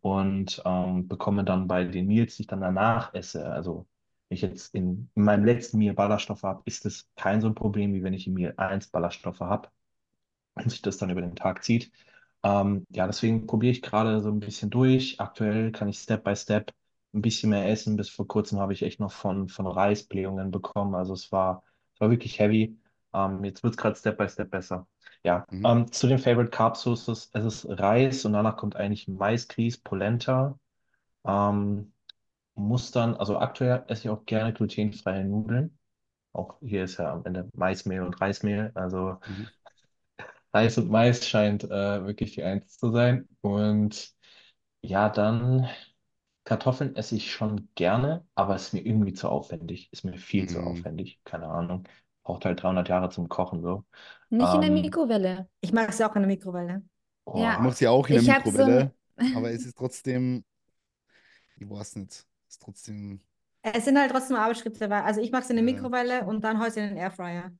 Und ähm, bekomme dann bei den Meals, die ich dann danach esse, also Wenn ich jetzt in, in meinem letzten Meal Ballaststoffe habe, ist es kein so ein Problem, wie wenn ich im Meal 1 Ballaststoffe habe und sich das dann über den Tag zieht. Ähm, ja, deswegen probiere ich gerade so ein bisschen durch. Aktuell kann ich Step by Step ein bisschen mehr essen. Bis vor kurzem habe ich echt noch von, von Reis Blähungen bekommen. Also es war, es war wirklich heavy. Ähm, jetzt wird es gerade Step by Step besser. Ja, Mhm. ähm, zu den Favorite Carb Sources, es ist Reis und danach kommt eigentlich Maisgrieß, Polenta. Ähm, muss dann, also aktuell esse ich auch gerne glutenfreie Nudeln. Auch hier ist ja am Ende Maismehl und Reismehl. Also Mhm. Reis und Mais scheint äh, wirklich die Eins zu sein. Und ja, dann Kartoffeln esse ich schon gerne, aber es ist mir irgendwie zu aufwendig. Ist mir viel zu Mhm. aufwendig. Keine Ahnung. Braucht halt 300 Jahre zum Kochen so. Nicht in der Ähm, Mikrowelle. Ich mag es auch in der Mikrowelle. Ich Ja, mache oh, sie auch in der ich so Mikrowelle, ein. aber es ist trotzdem, ich weiß nicht, es ist trotzdem, Es sind halt trotzdem Arbeitsschritte dabei. Also ich mache es in der Mikrowelle und dann haue ich es in den Airfryer.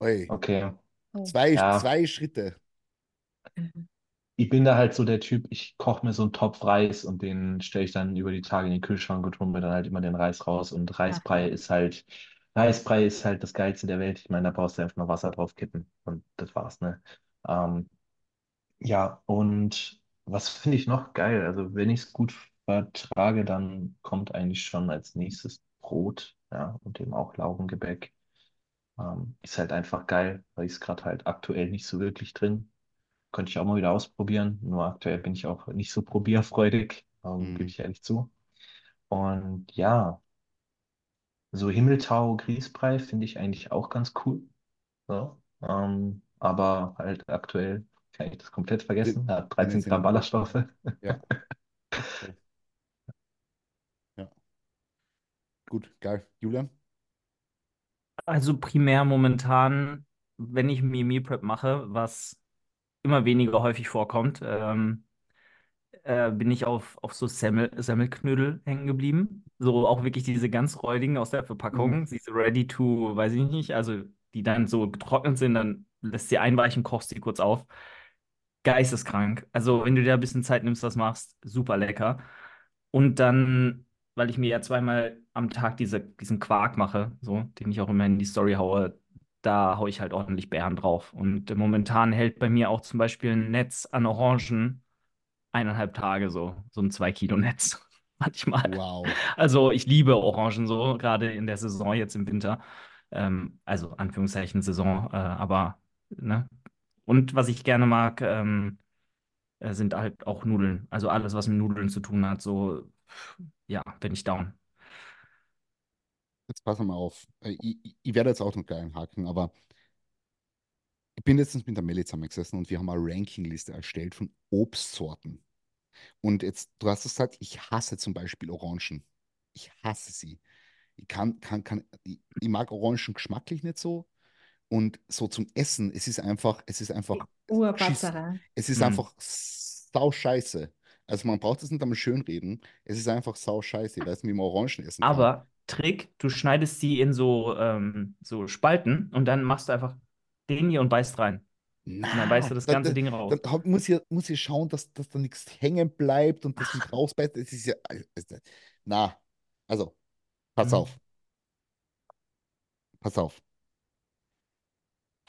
oi, okay. Oh. zwei, Ja, zwei Schritte. ich bin da halt so der Typ, ich koche mir so einen Topf Reis und den stelle ich dann über die Tage in den Kühlschrank und hole mir dann halt immer den Reis raus. Und Reisbrei ist halt, Reisbrei ist halt das Geilste der Welt. Ich meine, da brauchst du einfach nur Wasser drauf kippen und das war's, ne? Ähm, ja, und was finde ich noch geil? Also, wenn ich es gut vertrage, dann kommt eigentlich schon als nächstes Brot, ja, und eben auch Laugengebäck. Ähm, ist halt einfach geil, weil ich es gerade halt aktuell nicht so wirklich drin. Könnte ich auch mal wieder ausprobieren. Nur aktuell bin ich auch nicht so probierfreudig, ähm, gebe Mhm. ich ehrlich zu. Und ja, so Himmeltau, Grießbrei finde ich eigentlich auch ganz cool. So. Ähm, aber halt aktuell kann ich das komplett vergessen. Hat den 13 jetzt in Gramm den, Ballaststoffe. ja, ja, gut, geil. Julian? Also primär momentan, wenn ich mir Meal Prep mache, was immer weniger häufig vorkommt, ähm, äh, bin ich auf, auf so Semmel, Semmelknödel hängen geblieben. So auch wirklich diese ganz räudigen aus der Mhm. Verpackung, diese ready to, weiß ich nicht, also die dann so getrocknet sind, dann lässt sie einweichen, kochst sie kurz auf. Geisteskrank. Also wenn du dir ein bisschen Zeit nimmst, das machst, super lecker. Und dann, weil ich mir ja zweimal am Tag diese, diesen Quark mache, so, den ich auch immer in die Story haue, da haue ich halt ordentlich Beeren drauf. Und momentan hält bei mir auch zum Beispiel ein Netz an Orangen eineinhalb Tage so, so ein zwei Kilo Netz manchmal. Wow. Also ich liebe Orangen so, gerade in der Saison jetzt im Winter. Ähm, also Anführungszeichen Saison, äh, aber ne. Und was ich gerne mag, ähm, äh, sind halt auch Nudeln. Also alles, was mit Nudeln zu tun hat, so, ja, bin ich down. Jetzt pass mal auf. Äh, Ich, ich, ich werde jetzt auch noch gleich einhaken, aber ich bin letztens mit der Melli zusammengesessen und wir haben eine Rankingliste erstellt von Obstsorten. Und jetzt, du hast es gesagt, ich hasse zum Beispiel Orangen. Ich hasse sie. Ich kann, kann, kann, ich, ich mag Orangen geschmacklich nicht so. Und so zum Essen, es ist einfach, es ist einfach. Es ist Hm. einfach sau scheiße. Also man braucht es nicht einmal schön reden. Es ist einfach sau scheiße. Ich weiß nicht, wie man Orangen essen kann. Aber Trick, du schneidest sie in so, ähm, so Spalten und dann machst du einfach den hier und beißt rein. Und dann beißt du das da, ganze da, Ding raus. dann muss ich, muss ich schauen, dass, dass da nichts hängen bleibt und das nicht rausbeißt. Das ist ja. also, Na, also, pass Mhm. auf, pass auf.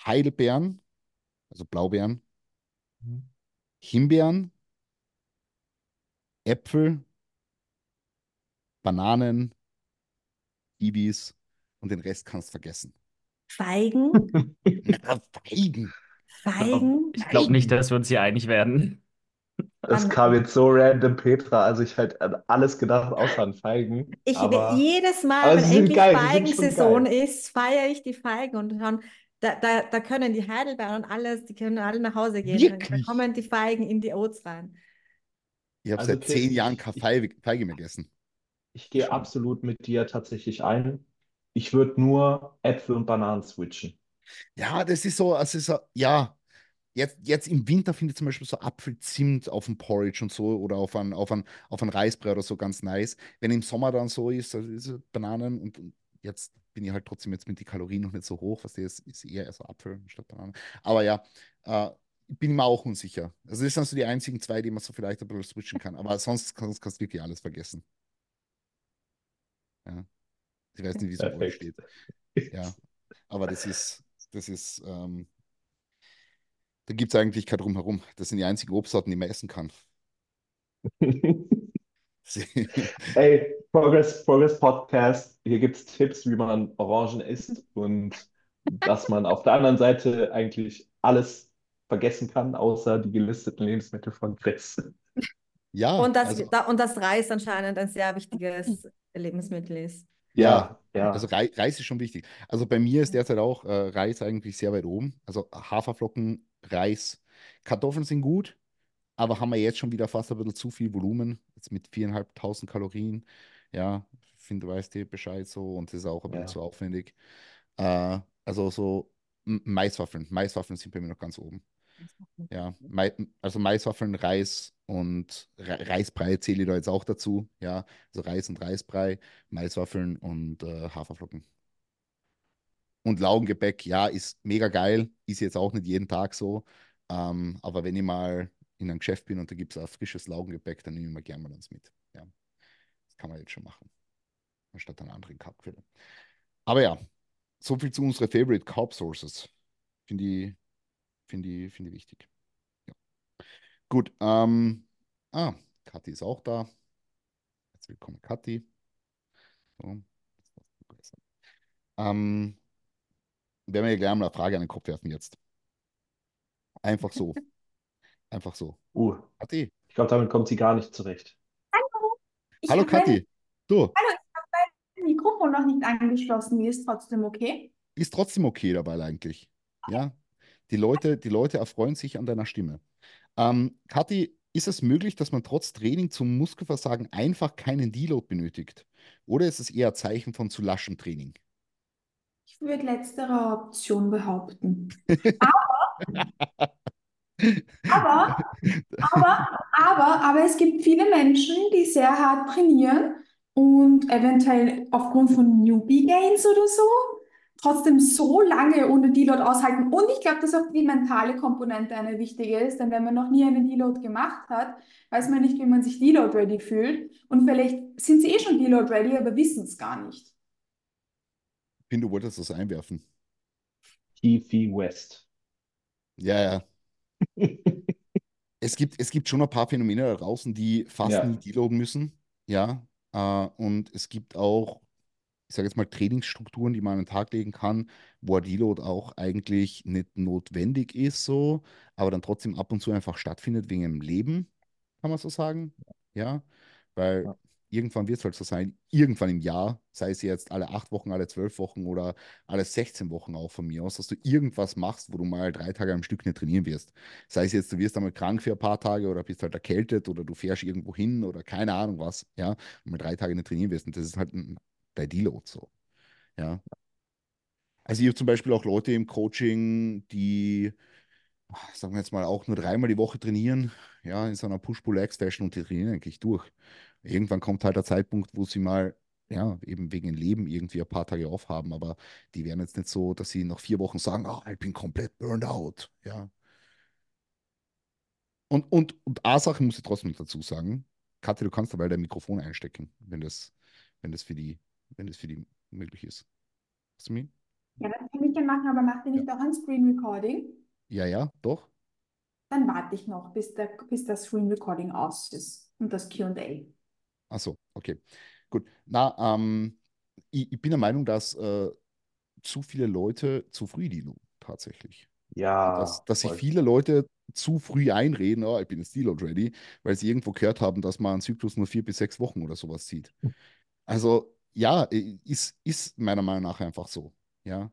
Heidelbeeren, also Blaubeeren, Mhm. Himbeeren, Äpfel, Bananen, Kiwis und den Rest kannst du vergessen. Feigen? Feigen. Feigen? Ich glaube nicht, dass wir uns hier einig werden. Das An- kam jetzt so random, Petra. Also ich hätte an alles gedacht, außer an Feigen. Ich, Aber, jedes Mal, aber wenn endlich Feigensaison ist, feiere ich die Feigen und dann, da, da, da können die Heidelbeeren und alles, die können alle nach Hause gehen. Dann, da Wirklich? kommen die Feigen in die Oats rein. Ich habe Also seit zehn Jahren keine Feige, Feige mehr gegessen. ich gehe absolut mit dir tatsächlich ein. Ich würde nur Äpfel und Bananen switchen. Ja, das ist so, also so, ja, jetzt, jetzt im Winter finde ich zum Beispiel so Apfelzimt auf dem Porridge und so oder auf ein, auf ein, auf ein Reisbrei oder so ganz nice. Wenn im Sommer dann so ist, also diese Bananen und, und jetzt bin ich halt trotzdem jetzt mit den Kalorien noch nicht so hoch, was ist, ist eher so Apfel statt Banane. Aber ja, äh, ich bin mir auch unsicher. Also das sind so die einzigen zwei, die man so vielleicht ein bisschen switchen kann. Aber sonst, sonst kannst du wirklich alles vergessen. Ja. Ich weiß nicht, wie es bei euch Perfekt. steht. Ja, aber das ist, das ist, ähm, da gibt es eigentlich kein Drumherum. Das sind die einzigen Obstsorten, die man essen kann. Ey, Progress, Progress Podcast. Hier gibt es Tipps, wie man Orangen isst und dass man auf der anderen Seite eigentlich alles vergessen kann, außer die gelisteten Lebensmittel von Chris. Ja, Und dass, also, da, und dass Reis anscheinend ein sehr wichtiges Lebensmittel ist. Ja, ja. also Rei- Reis ist schon wichtig. Also bei mir ist derzeit auch äh, Reis eigentlich sehr weit oben. Also Haferflocken, Reis, Kartoffeln sind gut, aber haben wir jetzt schon wieder fast ein bisschen zu viel Volumen, jetzt mit 4.500 Kalorien. Ja, ich finde, du weißt dir Bescheid so und das ist auch ein bisschen Ja. zu aufwendig. Äh, also so Maiswaffeln. Maiswaffeln sind bei mir noch ganz oben. Ja, Mai, also Maiswaffeln, Reis und Re Reisbrei zähle ich da jetzt auch dazu. Ja, also Reis und Reisbrei, Maiswaffeln und äh, Haferflocken. Und Laugengebäck, ja, ist mega geil. Ist jetzt auch nicht jeden Tag so. Ähm, aber wenn ich mal in einem Geschäft bin und da gibt es ein frisches Laugengebäck, dann nehme ich mir gerne mal eins mit. Ja, das kann man jetzt schon machen. Anstatt einer anderen Carbquelle. Aber ja, so viel zu unseren Favorite Carb Sources. Finde ich, finde ich, finde ich wichtig. Gut, ähm, ah, Kathi ist auch da. Herzlich willkommen, Kathi. So. Ähm, werden wir gleich mal eine Frage an den Kopf werfen jetzt. Einfach so. Einfach so. Uh, Kathi. ich glaube, damit kommt sie gar nicht zurecht. Ich Hallo habe mein Kathi. Du, Mikrofon noch nicht angeschlossen. Mir ist trotzdem okay. ist trotzdem okay dabei eigentlich. Ja, die Leute, die Leute erfreuen sich an deiner Stimme. Ähm, Kathi, ist es möglich, dass man trotz Training zum Muskelversagen einfach keinen Deload benötigt? Oder ist es eher Zeichen von zu laschem Training? Ich würde letztere Option behaupten. Aber, aber, aber, aber es gibt viele Menschen, die sehr hart trainieren und eventuell aufgrund von Newbie Gains oder so trotzdem so lange ohne Deload aushalten. Und ich glaube, dass auch die mentale Komponente eine wichtige ist, denn wenn man noch nie einen Deload gemacht hat, weiß man nicht, wie man sich Deload ready fühlt. Und vielleicht sind sie eh schon Deload ready, aber wissen es gar nicht. Ich finde, du wolltest das einwerfen. Keefe West. Ja, ja. Es gibt, es gibt schon ein paar Phänomene da draußen, die fast Ja. nie deloaden müssen. Ja. Äh, und es gibt auch, ich sage jetzt mal, Trainingsstrukturen, die man an den Tag legen kann, wo ein Deload auch eigentlich nicht notwendig ist, so, aber dann trotzdem ab und zu einfach stattfindet wegen dem Leben, kann man so sagen. Ja. Weil Ja. irgendwann wird es halt so sein, irgendwann im Jahr, sei es jetzt alle acht Wochen, alle zwölf Wochen oder alle 16 Wochen auch von mir aus, dass du irgendwas machst, wo du mal drei Tage am Stück nicht trainieren wirst. Sei es jetzt, du wirst einmal krank für ein paar Tage oder bist halt erkältet oder du fährst irgendwo hin oder keine Ahnung was, ja, und mal drei Tage nicht trainieren wirst. Und das ist halt ein, bei Deload so. Ja. Also ich habe zum Beispiel auch Leute im Coaching, die, sagen wir jetzt mal, auch nur dreimal die Woche trainieren, ja, in so einer Push-Pull-Legs-Fashion und die trainieren eigentlich durch. Irgendwann kommt halt der Zeitpunkt, wo sie mal, ja, eben wegen dem Leben irgendwie ein paar Tage aufhaben, aber die werden jetzt nicht so, dass sie nach vier Wochen sagen, ah, ich bin komplett burned out, ja. Und, und, und eine Sache muss ich trotzdem dazu sagen, Katja, du kannst dabei dein Mikrofon einstecken, wenn das, wenn das für die, wenn das für die möglich ist. Hast du mich? Ja, das kann ich gerne machen, aber macht ihr nicht auch ein Screen Recording? Ja, ja, doch. Dann warte ich noch, bis, der, bis das Screen Recording aus ist und das Q&A. Ach so, okay. Gut. Na, ähm, ich, ich bin der Meinung, dass äh, zu viele Leute zu früh deloaden, tatsächlich. Ja, Dass, dass sich viele Leute zu früh einreden, oh, ich bin jetzt Deload ready, weil sie irgendwo gehört haben, dass man einen Zyklus nur vier bis sechs Wochen oder sowas sieht. Also, ja, ist, ist meiner Meinung nach einfach so. Ja.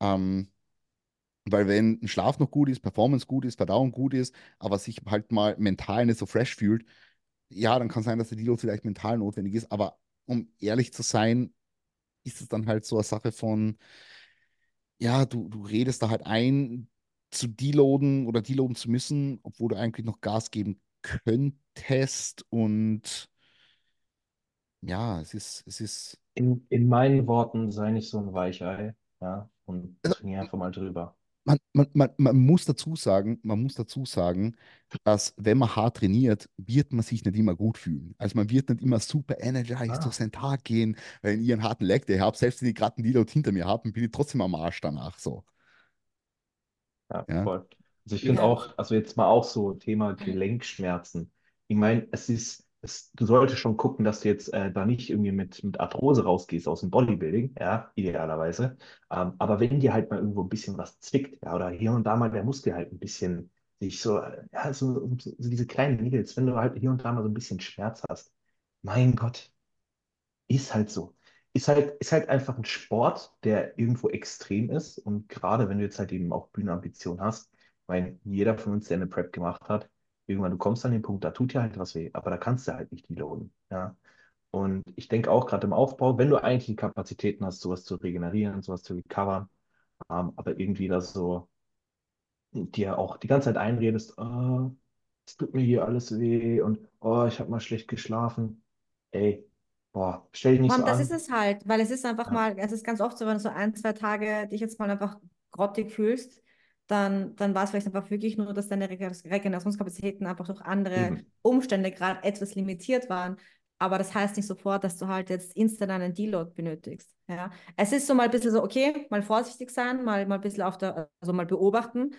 Ähm, weil wenn ein Schlaf noch gut ist, Performance gut ist, Verdauung gut ist, aber sich halt mal mental nicht so fresh fühlt, ja, dann kann sein, dass der Deload vielleicht mental notwendig ist, aber um ehrlich zu sein, ist es dann halt so eine Sache von, ja, du, du redest da halt ein, zu deloaden oder deloaden zu müssen, obwohl du eigentlich noch Gas geben könntest und ja, es ist, es ist, In, in meinen Worten sei nicht so ein Weichei, ja, und also, trainier einfach mal drüber. man, man, man, man muss dazu sagen, man muss dazu sagen, dass wenn man hart trainiert, wird man sich nicht immer gut fühlen. Also man wird nicht immer super energized Ah. durch seinen Tag gehen, weil ich einen harten Leg habe. Selbst wenn ich gerade einen Deload hinter mir habe, bin ich trotzdem am Arsch danach so. Ja, Ja. voll. Also ich finde Ja. auch, also jetzt mal auch so Thema Gelenkschmerzen. Ich meine, es ist, es, du solltest schon gucken, dass du jetzt äh, da nicht irgendwie mit, mit Arthrose rausgehst aus dem Bodybuilding, ja, idealerweise. Ähm, aber wenn dir halt mal irgendwo ein bisschen was zwickt, ja, oder hier und da mal der Muskel halt ein bisschen sich so, äh, ja, so, so diese kleinen Niggles, wenn du halt hier und da mal so ein bisschen Schmerz hast, mein Gott, ist halt so. Ist halt, ist halt einfach ein Sport, der irgendwo extrem ist. Und gerade wenn du jetzt halt eben auch Bühnenambition hast, ich meine, jeder von uns, der eine Prep gemacht hat, irgendwann, du kommst an den Punkt, da tut dir halt was weh, aber da kannst du halt nicht deloaden. Ja. Und ich denke auch gerade im Aufbau, wenn du eigentlich die Kapazitäten hast, sowas zu regenerieren, sowas zu recovern, ähm, aber irgendwie das so dir auch die ganze Zeit einredest, oh, es tut mir hier alles weh und oh, ich habe mal schlecht geschlafen. Ey, boah, stell dich nicht Vor so das ist es halt, weil es ist einfach Ja. mal, es ist ganz oft so, wenn du so ein, zwei Tage dich jetzt mal einfach grottig fühlst, dann, dann war es vielleicht einfach wirklich nur, dass deine Rege- Regenerationskapazitäten einfach durch andere Eben. Umstände gerade etwas limitiert waren. Aber das heißt nicht sofort, dass du halt jetzt instant einen Deload benötigst. Ja? Es ist so mal ein bisschen so, okay, mal vorsichtig sein, mal, mal ein bisschen auf der, also mal beobachten.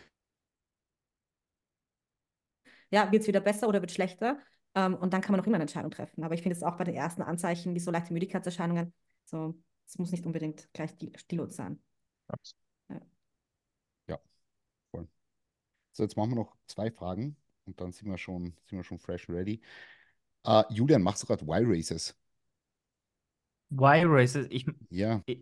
Ja, wird es wieder besser oder wird schlechter? Ähm, und dann kann man noch immer eine Entscheidung treffen. Aber ich finde es auch bei den ersten Anzeichen, wie so leichte Müdigkeitserscheinungen, so, es muss nicht unbedingt gleich Deload sein. Ja, voll. So, jetzt machen wir noch zwei Fragen und dann sind wir schon, sind wir schon fresh and ready. Äh, Julian, machst du gerade Y-Races? Y-Races, ich, Ja. ich,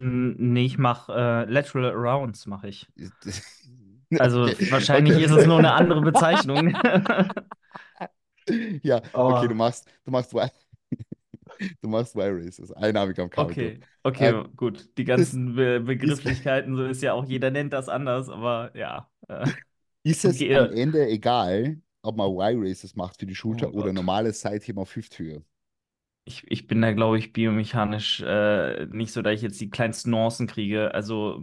nee, ich mache äh, Lateral Rounds, mache ich. Also Okay. wahrscheinlich Okay. ist es nur eine andere Bezeichnung. Ja, okay, du Oh. machst, du machst Y, du machst Y-Races. Einnahmig am Cardio. Okay, okay, Äh, gut. Die ganzen Be Begrifflichkeiten, so ist ja auch, jeder nennt das anders, aber ja. Ist es Okay, am äh, Ende egal, ob man Y-Races macht für die Schulter Oh oder normales Seitheben auf Hüfthöhe? Ich, ich bin da, glaube ich, biomechanisch äh, nicht so, dass ich jetzt die kleinsten Nuancen kriege. Also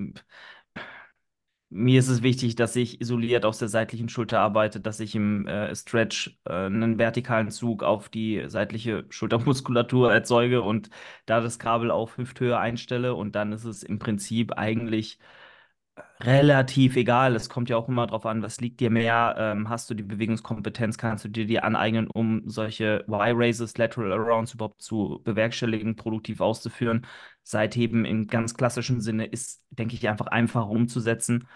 mir ist es wichtig, dass ich isoliert aus der seitlichen Schulter arbeite, dass ich im äh, Stretch äh, einen vertikalen Zug auf die seitliche Schultermuskulatur erzeuge und da das Kabel auf Hüfthöhe einstelle. Und dann ist es im Prinzip eigentlich relativ egal. Es kommt ja auch immer darauf an, was liegt dir mehr? Ähm, hast du die Bewegungskompetenz? Kannst du dir die aneignen, um solche Y-Raises, Lateral Arounds überhaupt zu bewerkstelligen, produktiv auszuführen? Seitheben im ganz klassischen Sinne ist, denke ich, einfach einfacher umzusetzen.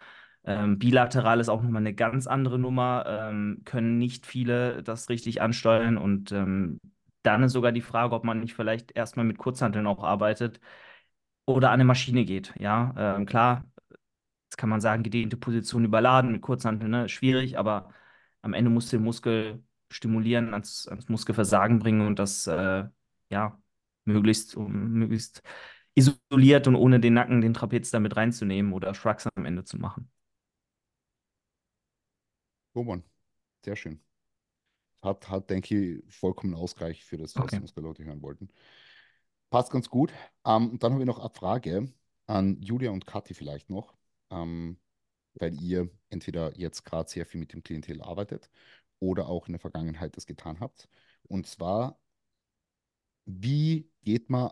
Ähm, bilateral ist auch nochmal eine ganz andere Nummer. Ähm, können nicht viele das richtig ansteuern und ähm, dann ist sogar die Frage, ob man nicht vielleicht erstmal mit Kurzhanteln auch arbeitet oder an eine Maschine geht. Ja, ähm, klar, Jetzt kann man sagen, gedehnte Position überladen mit Kurzhanteln, ne? Schwierig, aber am Ende musst du den Muskel stimulieren, ans, ans Muskelversagen bringen und das äh, ja möglichst, um, möglichst isoliert und ohne den Nacken, den Trapez damit reinzunehmen oder Shrugs am Ende zu machen. Roman, sehr schön. Hat, hat, denke ich, vollkommen Ausgleich für das, was Okay. unsere Leute hören wollten. Passt ganz gut. Ähm, und dann habe ich noch eine Frage an Julia und Kathi vielleicht noch, ähm, weil ihr entweder jetzt gerade sehr viel mit dem Klientel arbeitet oder auch in der Vergangenheit das getan habt. Und zwar, wie geht man,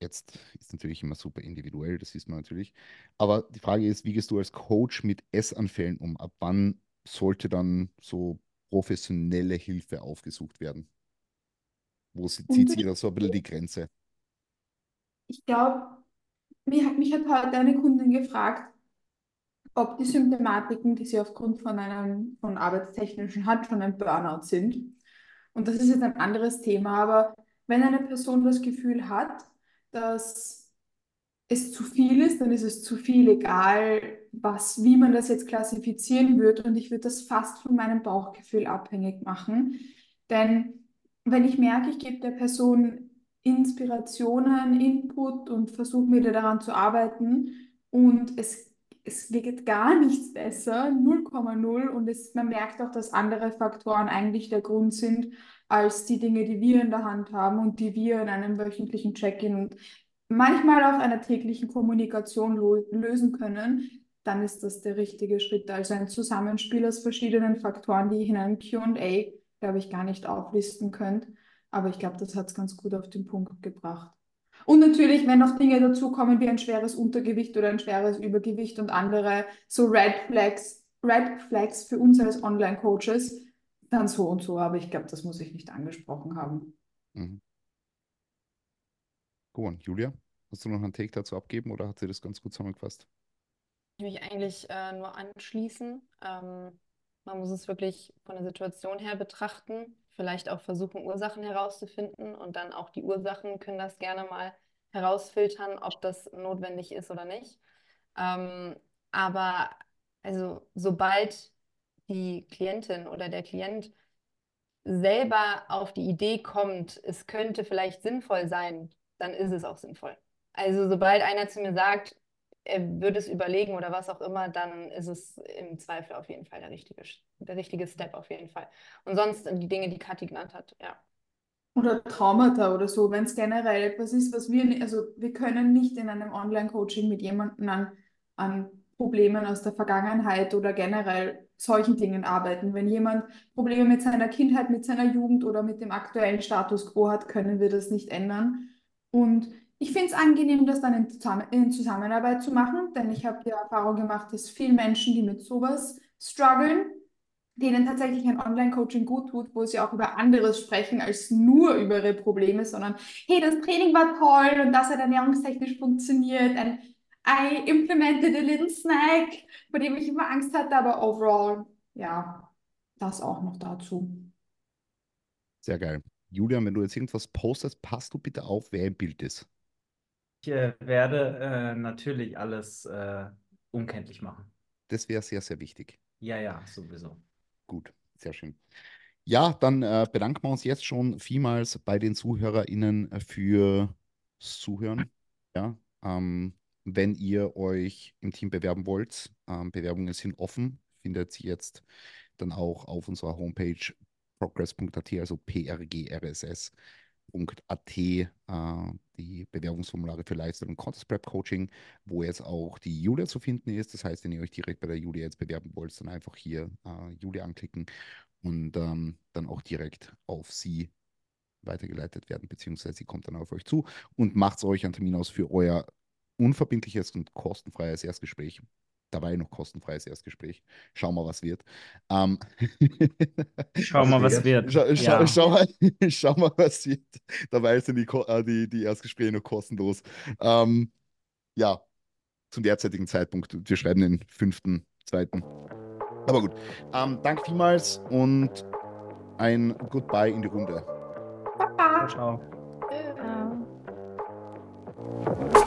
jetzt ist natürlich immer super individuell, das wissen wir natürlich, aber die Frage ist, wie gehst du als Coach mit Essanfällen um? Ab wann sollte dann so professionelle Hilfe aufgesucht werden? Wo zieht sich da so ein bisschen die Grenze? Ich glaube, mich, mich hat heute eine Kundin gefragt, ob die Symptomatiken, die sie aufgrund von einem von arbeitstechnischen hat, schon ein Burnout sind. Und das ist jetzt ein anderes Thema, aber wenn eine Person das Gefühl hat, dass es zu viel ist, dann ist es zu viel, egal was, wie man das jetzt klassifizieren wird. Und ich würde das fast von meinem Bauchgefühl abhängig machen. Denn wenn ich merke, ich gebe der Person Inspirationen, Input und versuche mir daran zu arbeiten und es, es wird gar nichts besser, 0,0 und es, man merkt auch, dass andere Faktoren eigentlich der Grund sind als die Dinge, die wir in der Hand haben und die wir in einem wöchentlichen Check-in und manchmal auch einer täglichen Kommunikation lösen können, dann ist das der richtige Schritt. Also ein Zusammenspiel aus verschiedenen Faktoren, die ich in einem QA, glaube ich, gar nicht auflisten könnte. Aber ich glaube, das hat es ganz gut auf den Punkt gebracht. Und natürlich, wenn noch Dinge dazukommen wie ein schweres Untergewicht oder ein schweres Übergewicht und andere so Red Flags, Red Flags für uns als Online-Coaches, dann so und so. Aber ich glaube, das muss ich nicht angesprochen haben. Mhm. Gut, Julia, hast du noch einen Take dazu abgeben oder hat sie das ganz gut zusammengefasst? Ich mich eigentlich äh, nur anschließen. Ähm, man muss es wirklich von der Situation her betrachten vielleicht auch versuchen, Ursachen herauszufinden und dann auch die Ursachen können das gerne mal herausfiltern, ob das notwendig ist oder nicht. Ähm, aber also sobald die Klientin oder der Klient selber auf die Idee kommt, es könnte vielleicht sinnvoll sein, dann ist es auch sinnvoll. Also sobald einer zu mir sagt, würde es überlegen oder was auch immer, dann ist es im Zweifel auf jeden Fall der richtige, der richtige Step auf jeden Fall. Und sonst die Dinge, die Kathi genannt hat, ja. Oder Traumata oder so, wenn es generell etwas ist, was wir, also wir können nicht in einem Online-Coaching mit jemandem an, an Problemen aus der Vergangenheit oder generell solchen Dingen arbeiten. Wenn jemand Probleme mit seiner Kindheit, mit seiner Jugend oder mit dem aktuellen Status quo hat, können wir das nicht ändern. Und ich finde es angenehm, das dann in, Zusammen in Zusammenarbeit zu machen, denn ich habe die Erfahrung gemacht, dass viele Menschen, die mit sowas strugglen, denen tatsächlich ein Online-Coaching gut tut, wo sie auch über anderes sprechen als nur über ihre Probleme, sondern hey, das Training war toll und das hat ernährungstechnisch funktioniert and I implemented a little snack, vor dem ich immer Angst hatte, aber overall, ja, das auch noch dazu. Sehr geil. Julian, wenn du jetzt irgendwas postest, passt du bitte auf, wer im Bild ist. Ich äh, werde äh, natürlich alles äh, unkenntlich machen. Das wäre sehr, sehr wichtig. Ja, ja, sowieso. Gut, sehr schön. Ja, dann äh, bedanken wir uns jetzt schon vielmals bei den ZuhörerInnen fürs Zuhören. Ja, ähm, wenn ihr euch im Team bewerben wollt, ähm, Bewerbungen sind offen, findet ihr jetzt dann auch auf unserer Homepage progress.at, also PRGRSS at äh, die Bewerbungsformulare für Lifestyle und Contest Prep Coaching, wo jetzt auch die Julia zu finden ist. Das heißt, wenn ihr euch direkt bei der Julia jetzt bewerben wollt, dann einfach hier äh, Julia anklicken und ähm, dann auch direkt auf sie weitergeleitet werden, beziehungsweise sie kommt dann auf euch zu und macht euch einen Termin aus für euer unverbindliches und kostenfreies Erstgespräch dabei noch kostenfreies Erstgespräch. Schau mal, was wird. Ähm, schau mal, was wird. Schau, ja. schau, mal, schau mal, was wird. Dabei sind die, äh, die, die Erstgespräche noch kostenlos. Ähm, ja, zum derzeitigen Zeitpunkt. Wir schreiben den fünften, zweiten. Aber gut. Ähm, danke vielmals und ein Goodbye in die Runde. Ciao. Ciao. ciao.